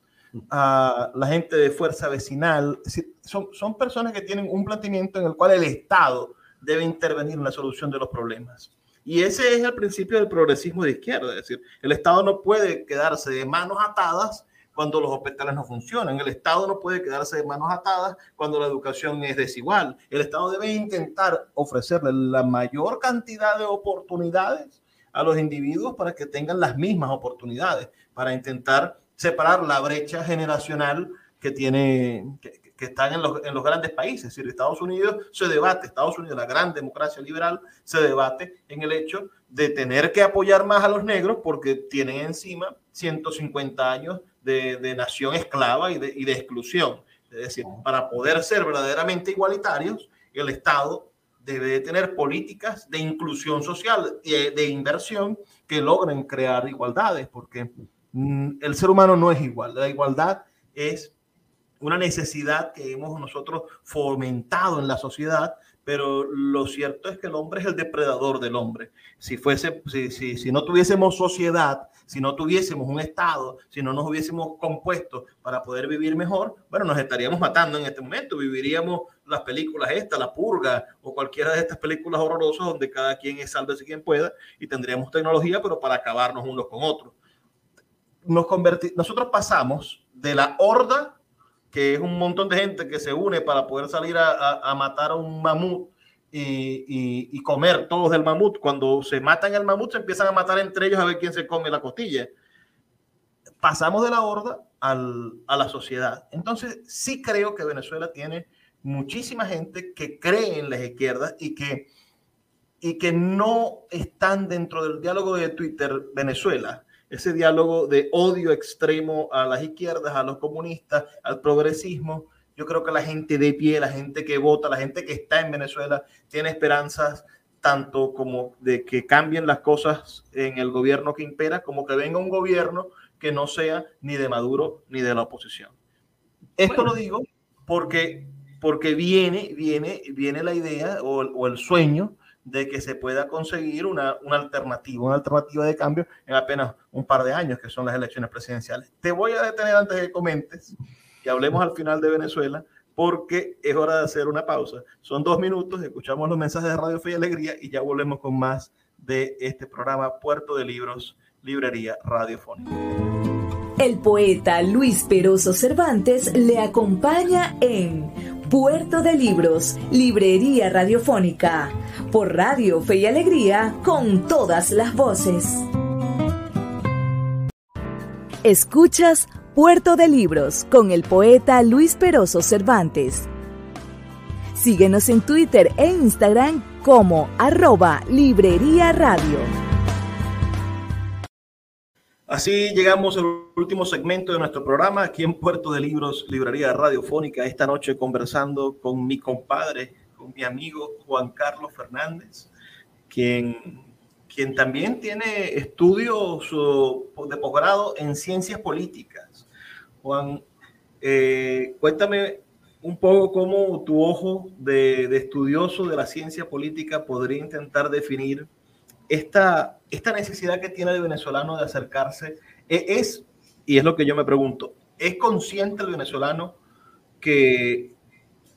La gente de fuerza vecinal, son, son personas que tienen un planteamiento en el cual el Estado debe intervenir en la solución de los problemas. Y ese es el principio del progresismo de izquierda, es decir, el Estado no puede quedarse de manos atadas cuando los hospitales no funcionan. El Estado no puede quedarse de manos atadas cuando la educación es desigual. El Estado debe intentar ofrecerle la mayor cantidad de oportunidades a los individuos para que tengan las mismas oportunidades, para intentar separar la brecha generacional que tiene, que, están en los, en los, grandes países. Es decir, Estados Unidos se debate, Estados Unidos, la gran democracia liberal, se debate en el hecho de tener que apoyar más a los negros porque tienen encima 150 años de, nación esclava y de, y de, exclusión. Es decir, para poder ser verdaderamente igualitarios, el Estado debe tener políticas de inclusión social y de, inversión que logren crear igualdades, porque mm, el ser humano no es igual. La igualdad es una necesidad que hemos nosotros fomentado en la sociedad pero lo cierto es que el hombre es el depredador del hombre. Si, fuese, si, si, si, no tuviésemos sociedad, si no tuviésemos un Estado, si no nos hubiésemos compuesto para poder vivir mejor, bueno, nos estaríamos matando en este momento. Viviríamos las películas estas, La Purga o cualquiera de estas películas horrorosas donde cada quien es sálvese quien pueda y tendríamos tecnología, pero para acabarnos unos con otros. Nos nosotros pasamos de la horda que es un montón de gente que se une para poder salir a, matar a un mamut y, comer todos el mamut. Cuando se matan el mamut, se empiezan a matar entre ellos a ver quién se come la costilla. Pasamos de la horda a la sociedad. Entonces, sí creo que Venezuela tiene muchísima gente que cree en las izquierdas y que, y que no están dentro del diálogo de Twitter Venezuela ese diálogo de odio extremo a las izquierdas, a los comunistas, al progresismo. Yo creo que la gente de pie, la gente que vota, la gente que está en Venezuela, tiene esperanzas tanto como de que cambien las cosas en el gobierno que impera, como que venga un gobierno que no sea ni de Maduro ni de la oposición. Esto lo digo porque, porque viene, viene, viene la idea o, o el sueño de que se pueda conseguir una, una alternativa, una alternativa de cambio en apenas un par de años, que son las elecciones presidenciales. Te voy a detener antes de que comentes y hablemos al final de Venezuela, porque es hora de hacer una pausa. Son dos minutos, escuchamos los mensajes de Radio Fe y Alegría y ya volvemos con más de este programa Puerto de Libros, Librería Radiofónica. El poeta Luis Peroso Cervantes le acompaña en Puerto de Libros, Librería Radiofónica, por Radio Fe y Alegría, con todas las voces. Escuchas Puerto de Libros con el poeta Luis Peroso Cervantes. Síguenos en Twitter e Instagram como arroba Librería Radio. Así llegamos al último segmento de nuestro programa aquí en Puerto de Libros, Librería Radiofónica, esta noche conversando con mi compadre, con mi amigo Juan Carlos Fernández, quien, quien también tiene estudios de posgrado en ciencias políticas. Juan, eh, cuéntame un poco cómo tu ojo de, de estudioso de la ciencia política podría intentar definir esta, esta necesidad que tiene el venezolano de acercarse e, es, y es lo que yo me pregunto, ¿es consciente el venezolano que,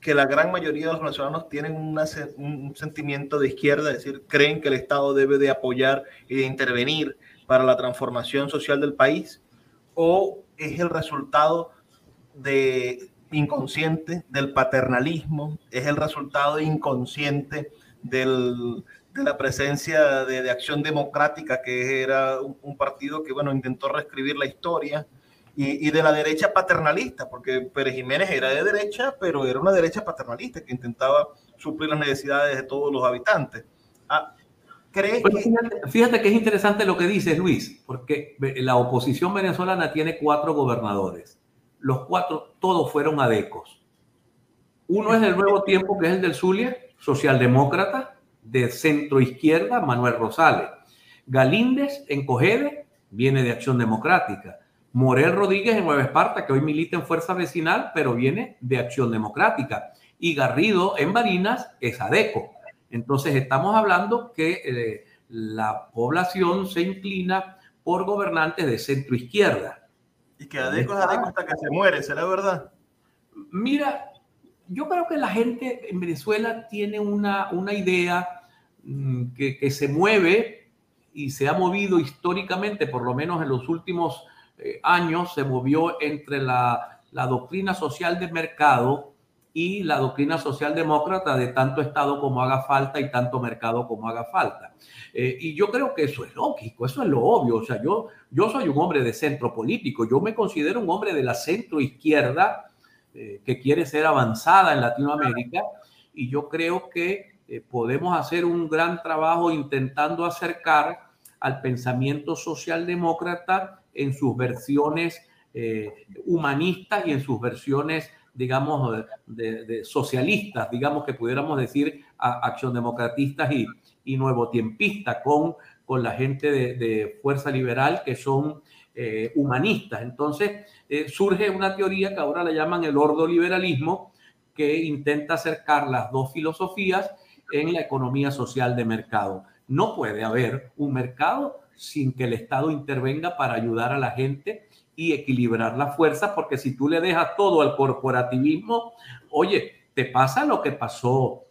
que la gran mayoría de los venezolanos tienen un sentimiento de izquierda, es decir, creen que el Estado debe de apoyar y intervenir para la transformación social del país? ¿O es el resultado de inconsciente del paternalismo? ¿Es el resultado inconsciente del, de la presencia de, de, Acción Democrática, que era un, partido que, bueno, intentó reescribir la historia, y, y, de la derecha paternalista, porque Pérez Jiménez era de derecha, pero era una derecha paternalista que intentaba suplir las necesidades de todos los habitantes. Ah, ¿crees pues fíjate, fíjate, que es interesante lo que dices, Luis, porque la oposición venezolana tiene cuatro gobernadores. Los cuatro, todos fueron adecos. Uno es del Nuevo Tiempo, que es el del Zulia, socialdemócrata, de centro izquierda, Manuel Rosales. Galíndez en Cogede viene de Acción Democrática. Morel Rodríguez en Nueva Esparta, que hoy milita en Fuerza Vecinal, pero viene de Acción Democrática. Y Garrido en Barinas es ADECO. Entonces estamos hablando que eh, la población se inclina por gobernantes de centro izquierda. Y que ADECO es ADECO hasta que se muere, ¿será verdad? Mira, yo creo que la gente en Venezuela tiene una, una idea que, que, se mueve y se ha movido históricamente, por lo menos en los últimos eh, años, se movió entre la, la, doctrina social de mercado y la doctrina socialdemócrata de tanto Estado como haga falta y tanto mercado como haga falta. Eh, y yo creo que eso es lógico, eso es lo obvio. O sea, yo, yo soy un hombre de centro político, yo me considero un hombre de la centro izquierda eh, que quiere ser avanzada en Latinoamérica y yo creo que eh, podemos hacer un gran trabajo intentando acercar al pensamiento socialdemócrata en sus versiones eh, humanistas y en sus versiones, digamos, de, socialistas, digamos que pudiéramos decir a, acción democratistas y, y nuevotiempistas con, con la gente de, de Fuerza Liberal que son eh, humanistas. Entonces eh, surge una teoría que ahora le llaman el ordoliberalismo, que intenta acercar las dos filosofías en la economía social de mercado. No puede haber un mercado sin que el Estado intervenga para ayudar a la gente y equilibrar las fuerzas, porque si tú le dejas todo al corporativismo, oye, te pasa lo que pasó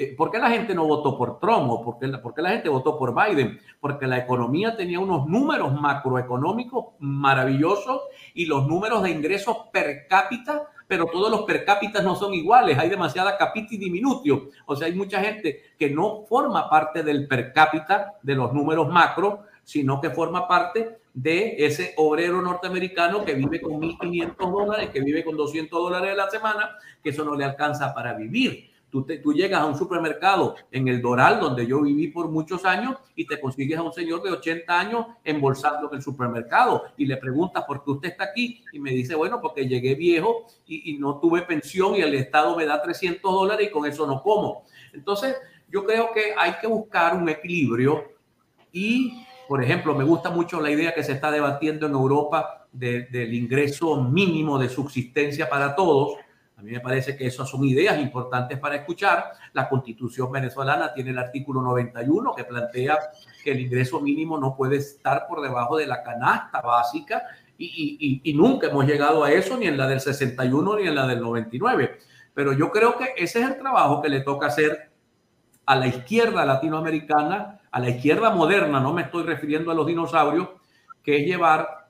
eh, ¿Por qué la gente no votó por Trump o por qué, la gente votó por Biden? Porque la economía tenía unos números macroeconómicos maravillosos y los números de ingresos per cápita, pero todos los per cápita no son iguales, hay demasiada capiti diminutio, o sea, hay mucha gente que no forma parte del per cápita de los números macro, sino que forma parte de ese obrero norteamericano que vive con 1.500 dólares, que vive con 200 dólares a la semana, que eso no le alcanza para vivir. Tú, tú, llegas a un supermercado en el Doral, donde yo viví por muchos años, y te consigues a un señor de 80 años embolsando en el supermercado y le preguntas por qué usted está aquí y me dice, bueno, porque llegué viejo y, y no tuve pensión y el Estado me da 300 dólares y con eso no como. Entonces, yo creo que hay que buscar un equilibrio y, por ejemplo, me gusta mucho la idea que se está debatiendo en Europa de, del ingreso mínimo de subsistencia para todos A mí me parece que esas son ideas importantes para escuchar. La constitución venezolana tiene el artículo 91 que plantea que el ingreso mínimo no puede estar por debajo de la canasta básica y, y, nunca hemos llegado a eso, ni en la del 61 ni en la del 99. Pero yo creo que ese es el trabajo que le toca hacer a la izquierda latinoamericana, a la izquierda moderna, no me estoy refiriendo a los dinosaurios, que es llevar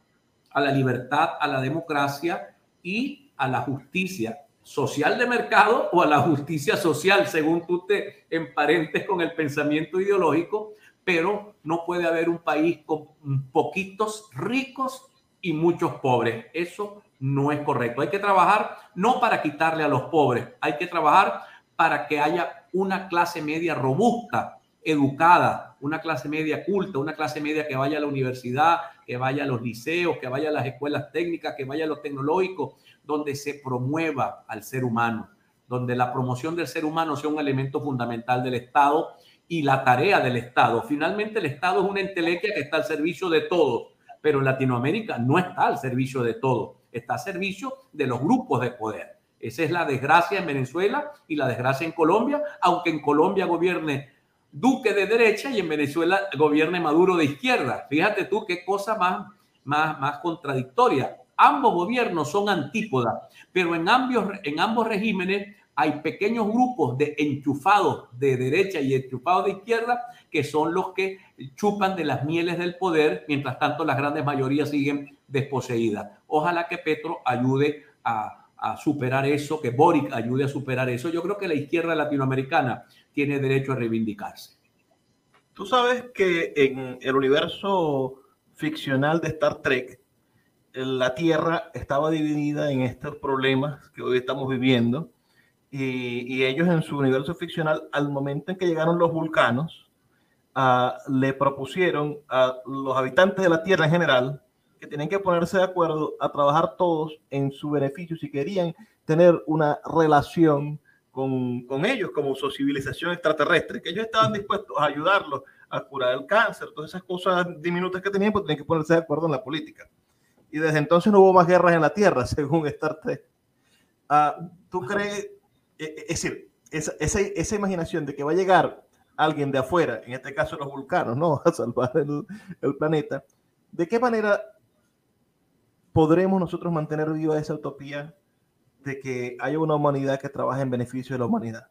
a la libertad, a la democracia y a la justicia social de mercado o a la justicia social, según tú te emparentes con el pensamiento ideológico, pero no puede haber un país con poquitos ricos y muchos pobres. Eso no es correcto. Hay que trabajar no para quitarle a los pobres, hay que trabajar para que haya una clase media robusta, educada, una clase media culta, una clase media que vaya a la universidad, que vaya a los liceos, que vaya a las escuelas técnicas, que vaya a los tecnológicos, donde se promueva al ser humano, donde la promoción del ser humano sea un elemento fundamental del Estado y la tarea del Estado. Finalmente, el Estado es una entelequia que está al servicio de todos pero en Latinoamérica no está al servicio de todo, está al servicio de los grupos de poder. Esa es la desgracia en Venezuela y la desgracia en Colombia, aunque en Colombia gobierne Duque de derecha y en Venezuela gobierne Maduro de izquierda. Fíjate tú qué cosa más, más, más contradictoria. Ambos gobiernos son antípodas, pero en ambos, en ambos regímenes hay pequeños grupos de enchufados de derecha y enchufados de izquierda que son los que chupan de las mieles del poder, mientras tanto las grandes mayorías siguen desposeídas. Ojalá que Petro ayude a, superar eso, que Boric ayude a superar eso. Yo creo que la izquierda latinoamericana tiene derecho a reivindicarse. Tú sabes que en el universo ficcional de Star Trek, la Tierra estaba dividida en estos problemas que hoy estamos viviendo y, ellos en su universo ficcional, al momento en que llegaron los vulcanos, uh, le propusieron a los habitantes de la Tierra en general que tenían que ponerse de acuerdo a trabajar todos en su beneficio si querían tener una relación con, con ellos como su civilización extraterrestre, que ellos estaban dispuestos a ayudarlos a curar el cáncer, todas esas cosas diminutas que tenían, pues tenían que ponerse de acuerdo en la política. Y desde entonces no hubo más guerras en la Tierra, según Star Trek. Uh, ¿Tú crees e, e, es decir, esa, esa, imaginación de que va a llegar alguien de afuera, en este caso los vulcanos, ¿no? A salvar el, el planeta. ¿De qué manera podremos nosotros mantener viva esa utopía de que haya una humanidad que trabaje en beneficio de la humanidad?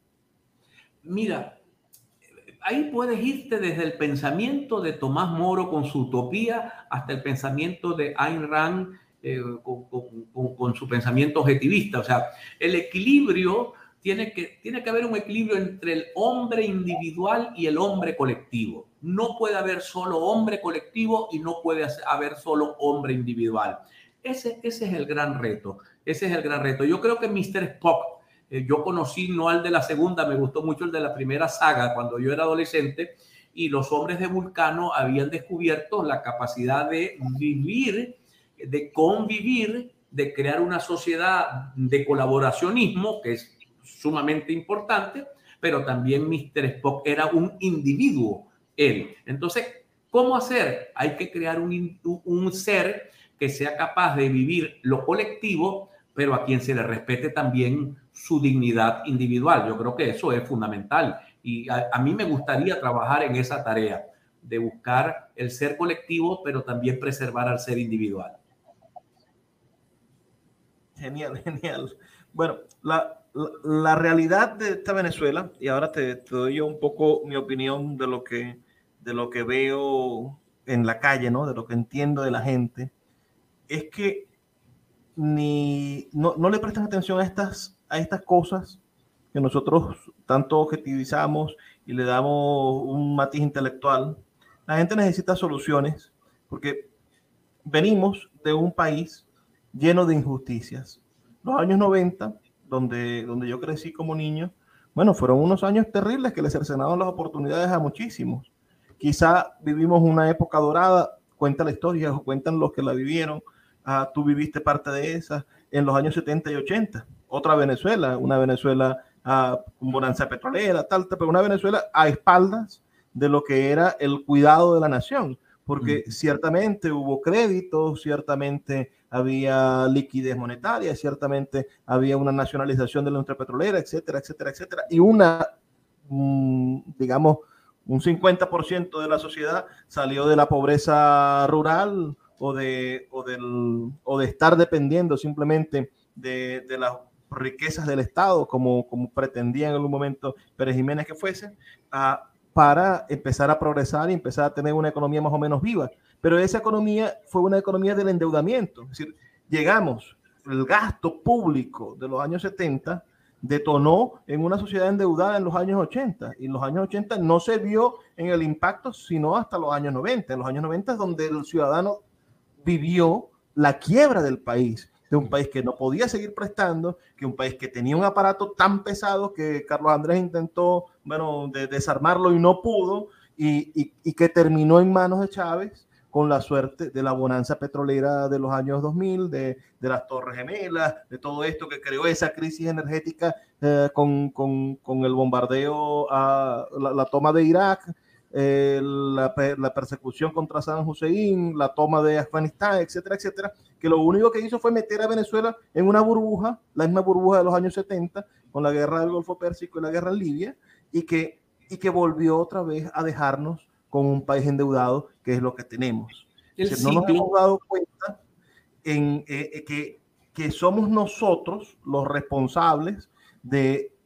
Mira, ahí puedes irte desde el pensamiento de Tomás Moro con su utopía hasta el pensamiento de Ayn Rand eh, con, con, con, su pensamiento objetivista. O sea, el equilibrio tiene que, tiene que haber un equilibrio entre el hombre individual y el hombre colectivo. No puede haber solo hombre colectivo y no puede haber solo hombre individual. Ese, ese es el gran reto. Ese es el gran reto. Yo creo que Mr. Spock, eh, yo conocí no al de la segunda, me gustó mucho el de la primera saga cuando yo era adolescente y los hombres de Vulcano habían descubierto la capacidad de vivir, de convivir, de crear una sociedad de colaboracionismo, que es sumamente importante, pero también Mr. Spock era un individuo, él. Entonces, ¿cómo hacer? Hay que crear un, un ser que sea capaz de vivir lo colectivo, pero a quien se le respete también su dignidad individual. Yo creo que eso es fundamental y a, mí me gustaría trabajar en esa tarea de buscar el ser colectivo, pero también preservar al ser individual. Genial, genial. Bueno, la, la, realidad de esta Venezuela, y ahora te, doy yo un poco mi opinión de lo que, de lo que veo en la calle, ¿no? de lo que entiendo de la gente, es que ni, no, no le prestan atención a estas, a estas cosas que nosotros tanto objetivizamos y le damos un matiz intelectual. La gente necesita soluciones porque venimos de un país lleno de injusticias. Los años 90 donde, donde yo crecí como niño, bueno, fueron unos años terribles que le cercenaron las oportunidades a muchísimos. Quizá vivimos una época dorada, cuenta la historia, o cuentan los que la vivieron. Ah, tú viviste parte de esa en los años 70 y 80. Otra Venezuela, una Venezuela ah, con bonanza petrolera, tal, pero una Venezuela a espaldas de lo que era el cuidado de la nación, porque ciertamente hubo crédito, ciertamente había liquidez monetaria, ciertamente había una nacionalización de la industria petrolera, etcétera, etcétera, etcétera, y una, mm, digamos, un 50% de la sociedad salió de la pobreza rural o de, o del, o de estar dependiendo simplemente de, de las riquezas del Estado, como, como pretendía en algún momento Pérez Jiménez que fuese, a, para empezar a progresar y empezar a tener una economía más o menos viva. Pero esa economía fue una economía del endeudamiento. Es decir, llegamos, el gasto público de los años 70 detonó en una sociedad endeudada en los años 80. Y en los años 80 no se vio en el impacto sino hasta los años 90. En los años 90 es donde el ciudadano vivió la quiebra del país, de un país que no podía seguir prestando, que un país que tenía un aparato tan pesado que Carlos Andrés intentó, bueno, de desarmarlo y no pudo, y, y, y que terminó en manos de Chávez con la suerte de la bonanza petrolera de los años 2000, de, de las Torres Gemelas, de todo esto que creó esa crisis energética eh, con, con, con, el bombardeo a la, la toma de Irak, eh, la, la, persecución contra Saddam Hussein, la toma de Afganistán, etcétera, etcétera, que lo único que hizo fue meter a Venezuela en una burbuja, la misma burbuja de los años 70, con la guerra del Golfo Pérsico y la guerra en Libia, y que, y que volvió otra vez a dejarnos con un país endeudado, que es lo que tenemos. Decir, no nos hemos dado cuenta en eh, que, que, somos nosotros los responsables de,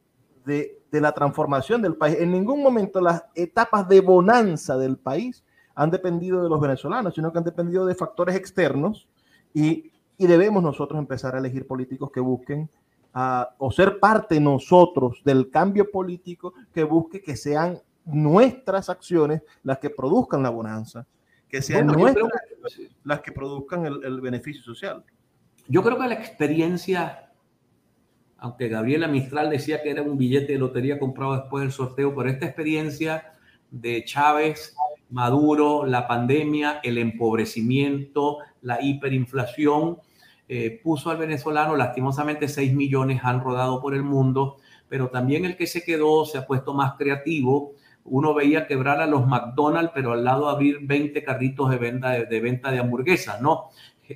de, de, la transformación del país. En ningún momento las etapas de bonanza del país han dependido de los venezolanos, sino que han dependido de factores externos y, y debemos nosotros empezar a elegir políticos que busquen uh, o ser parte nosotros del cambio político que busque que sean nuestras acciones las que produzcan la bonanza, que sean bueno, nuestras que, las que produzcan el, el, beneficio social. Yo creo que la experiencia, aunque Gabriela Mistral decía que era un billete de lotería comprado después del sorteo, pero esta experiencia de Chávez, Maduro, la pandemia, el empobrecimiento, la hiperinflación, eh, puso al venezolano, lastimosamente 6 millones han rodado por el mundo, pero también el que se quedó se ha puesto más creativo, uno veía quebrar a los McDonald's, pero al lado abrir 20 carritos de venta de, de, venta de hamburguesas, ¿no?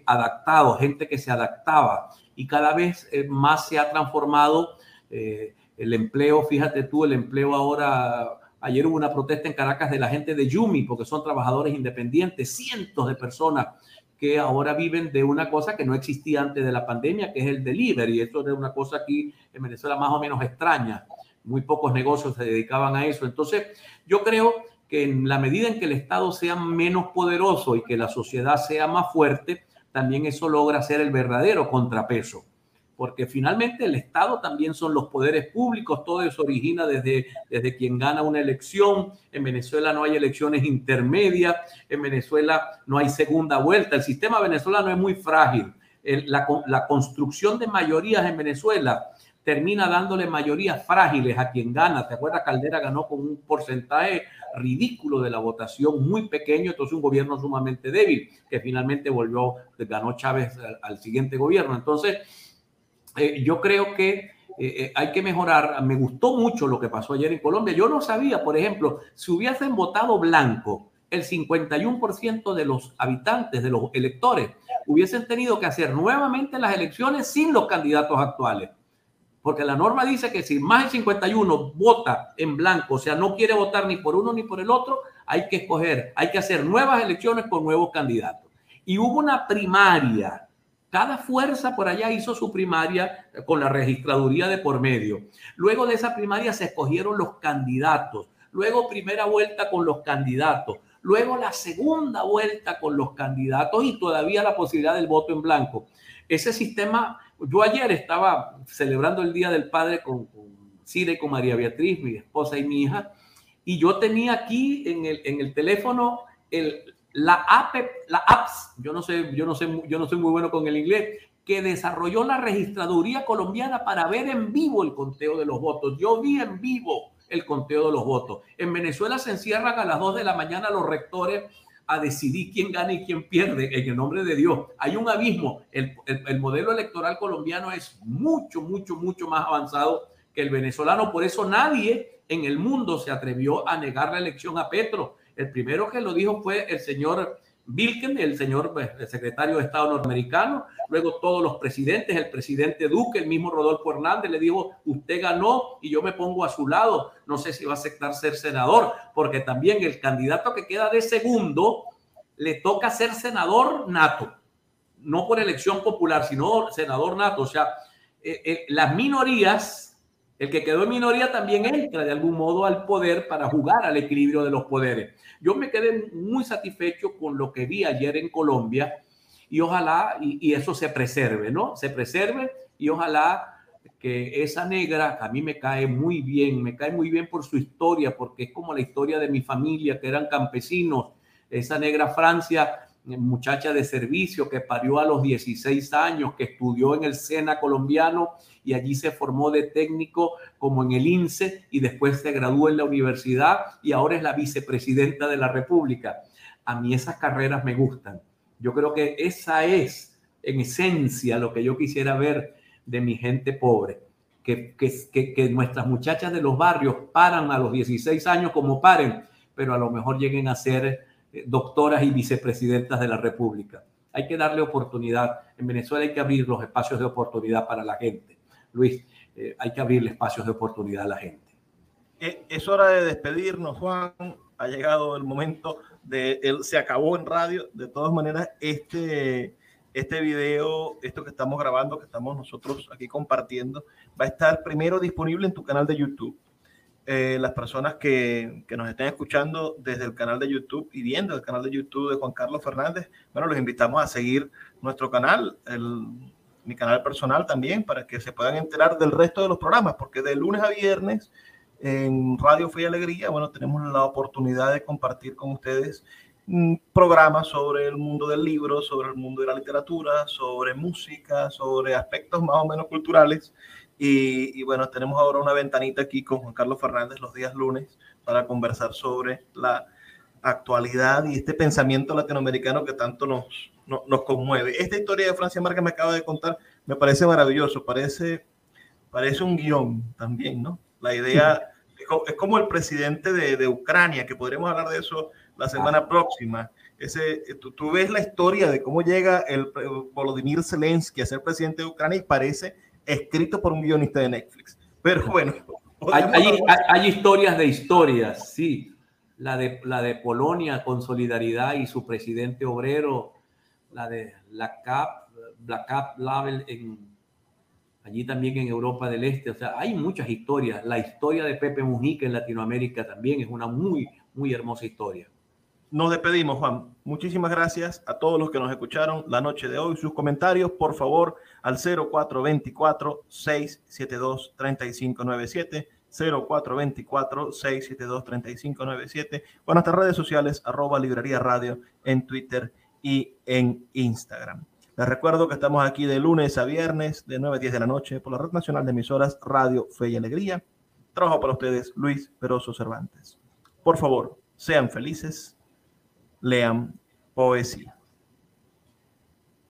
Adaptado, gente que se adaptaba y cada vez eh, más se ha transformado eh, el empleo, fíjate tú, el empleo ahora, ayer hubo una protesta en Caracas de la gente de Yumi, porque son trabajadores independientes, cientos de personas que ahora viven de una cosa que no existía antes de la pandemia, que es el delivery. Esto es una cosa aquí en Venezuela más o menos extraña muy pocos negocios se dedicaban a eso. Entonces, yo creo que en la medida en que el Estado sea menos poderoso y que la sociedad sea más fuerte, también eso logra ser el verdadero contrapeso. Porque finalmente el Estado también son los poderes públicos, todo eso origina desde, desde quien gana una elección. En Venezuela no hay elecciones intermedias, en Venezuela no hay segunda vuelta. El sistema venezolano es muy frágil. La, la construcción de mayorías en Venezuela termina dándole mayorías frágiles a quien gana. ¿Te acuerdas? Caldera ganó con un porcentaje ridículo de la votación, muy pequeño, entonces un gobierno sumamente débil, que finalmente volvió, ganó Chávez al, siguiente gobierno. Entonces, eh, yo creo que eh, eh, hay que mejorar. Me gustó mucho lo que pasó ayer en Colombia. Yo no sabía, por ejemplo, si hubiesen votado blanco, el 51% de los habitantes, de los electores, hubiesen tenido que hacer nuevamente las elecciones sin los candidatos actuales porque la norma dice que si más de 51 vota en blanco, o sea, no quiere votar ni por uno ni por el otro, hay que escoger, hay que hacer nuevas elecciones con nuevos candidatos. Y hubo una primaria. Cada fuerza por allá hizo su primaria con la registraduría de por medio. Luego de esa primaria se escogieron los candidatos. Luego primera vuelta con los candidatos. Luego la segunda vuelta con los candidatos y todavía la posibilidad del voto en blanco. Ese sistema yo ayer estaba celebrando el Día del Padre con, con Cire con María Beatriz, mi esposa y mi hija, y yo tenía aquí en el, en el teléfono el, la app, la apps, yo no sé, yo no sé, yo no soy muy bueno con el inglés, que desarrolló la registraduría colombiana para ver en vivo el conteo de los votos. Yo vi en vivo el conteo de los votos. En Venezuela se encierran a las 2 de la mañana los rectores a decidir quién gana y quién pierde en el nombre de Dios. Hay un abismo. El, el, el, modelo electoral colombiano es mucho, mucho, mucho más avanzado que el venezolano. Por eso nadie en el mundo se atrevió a negar la elección a Petro. El primero que lo dijo fue el señor Vilken, el señor pues, secretario de Estado norteamericano, luego todos los presidentes, el presidente Duque, el mismo Rodolfo Hernández le dijo, usted ganó y yo me pongo a su lado, no sé si va a aceptar ser senador, porque también el candidato que queda de segundo le toca ser senador nato, no por elección popular, sino senador nato, o sea, eh, eh, las minorías el que quedó en minoría también entra de algún modo al poder para jugar al equilibrio de los poderes. Yo me quedé muy satisfecho con lo que vi ayer en Colombia y ojalá, y, eso se preserve, ¿no? Se preserve y ojalá que esa negra, a mí me cae muy bien, me cae muy bien por su historia, porque es como la historia de mi familia, que eran campesinos. Esa negra Francia muchacha de servicio que parió a los 16 años, que estudió en el SENA colombiano y allí se formó de técnico como en el INSE y después se graduó en la universidad y ahora es la vicepresidenta de la República. A mí esas carreras me gustan. Yo creo que esa es en esencia lo que yo quisiera ver de mi gente pobre. Que, nuestras muchachas de los barrios paran a los 16 años como paren, pero a lo mejor lleguen a ser eh, doctoras y vicepresidentas de la República. Hay que darle oportunidad. En Venezuela hay que abrir los espacios de oportunidad para la gente. Luis, eh, hay que abrirle espacios de oportunidad a la gente. Eh, es hora de despedirnos, Juan. Ha llegado el momento de él se acabó en radio. De todas maneras, este, este video, esto que estamos grabando, que estamos nosotros aquí compartiendo, va a estar primero disponible en tu canal de YouTube eh, las personas que, que, nos estén escuchando desde el canal de YouTube y viendo el canal de YouTube de Juan Carlos Fernández, bueno, los invitamos a seguir nuestro canal, mi canal personal también, para que se puedan enterar del resto de los programas, porque de lunes a viernes en Radio Fe y Alegría, bueno, tenemos la oportunidad de compartir con ustedes programas sobre el mundo del libro, sobre el mundo de la literatura, sobre música, sobre aspectos más o menos culturales. Y, bueno, tenemos ahora una ventanita aquí con Juan Carlos Fernández los días lunes para conversar sobre la actualidad y este pensamiento latinoamericano que tanto nos, nos, conmueve. Esta historia de Francia Márquez me acaba de contar, me parece maravilloso, parece, parece un guion también, ¿no? La idea es como el presidente de, de Ucrania, que podremos hablar de eso la semana ah. próxima. Ese, tú, tú, ves la historia de cómo llega el Volodymyr Zelensky a ser presidente de Ucrania y parece escrito por un guionista de Netflix. Pero bueno. Hay, hay, historias de historias, sí. La de, la de Polonia con solidaridad y su presidente obrero, la de la CAP, la CAP Label en, allí también en Europa del Este. O sea, hay muchas historias. La historia de Pepe Mujica en Latinoamérica también es una muy, muy hermosa historia. Nos despedimos, Juan. Muchísimas gracias a todos los que nos escucharon la noche de hoy. Sus comentarios, por favor, al 0424-672-3597. 0424-672-3597 o nuestras redes sociales, arroba librería radio en Twitter y en Instagram. Les recuerdo que estamos aquí de lunes a viernes de 9 a 10 de la noche por la Red Nacional de Emisoras Radio Fe y Alegría. Trabajo para ustedes Luis Peroso Cervantes. Por favor, sean felices lean poesía.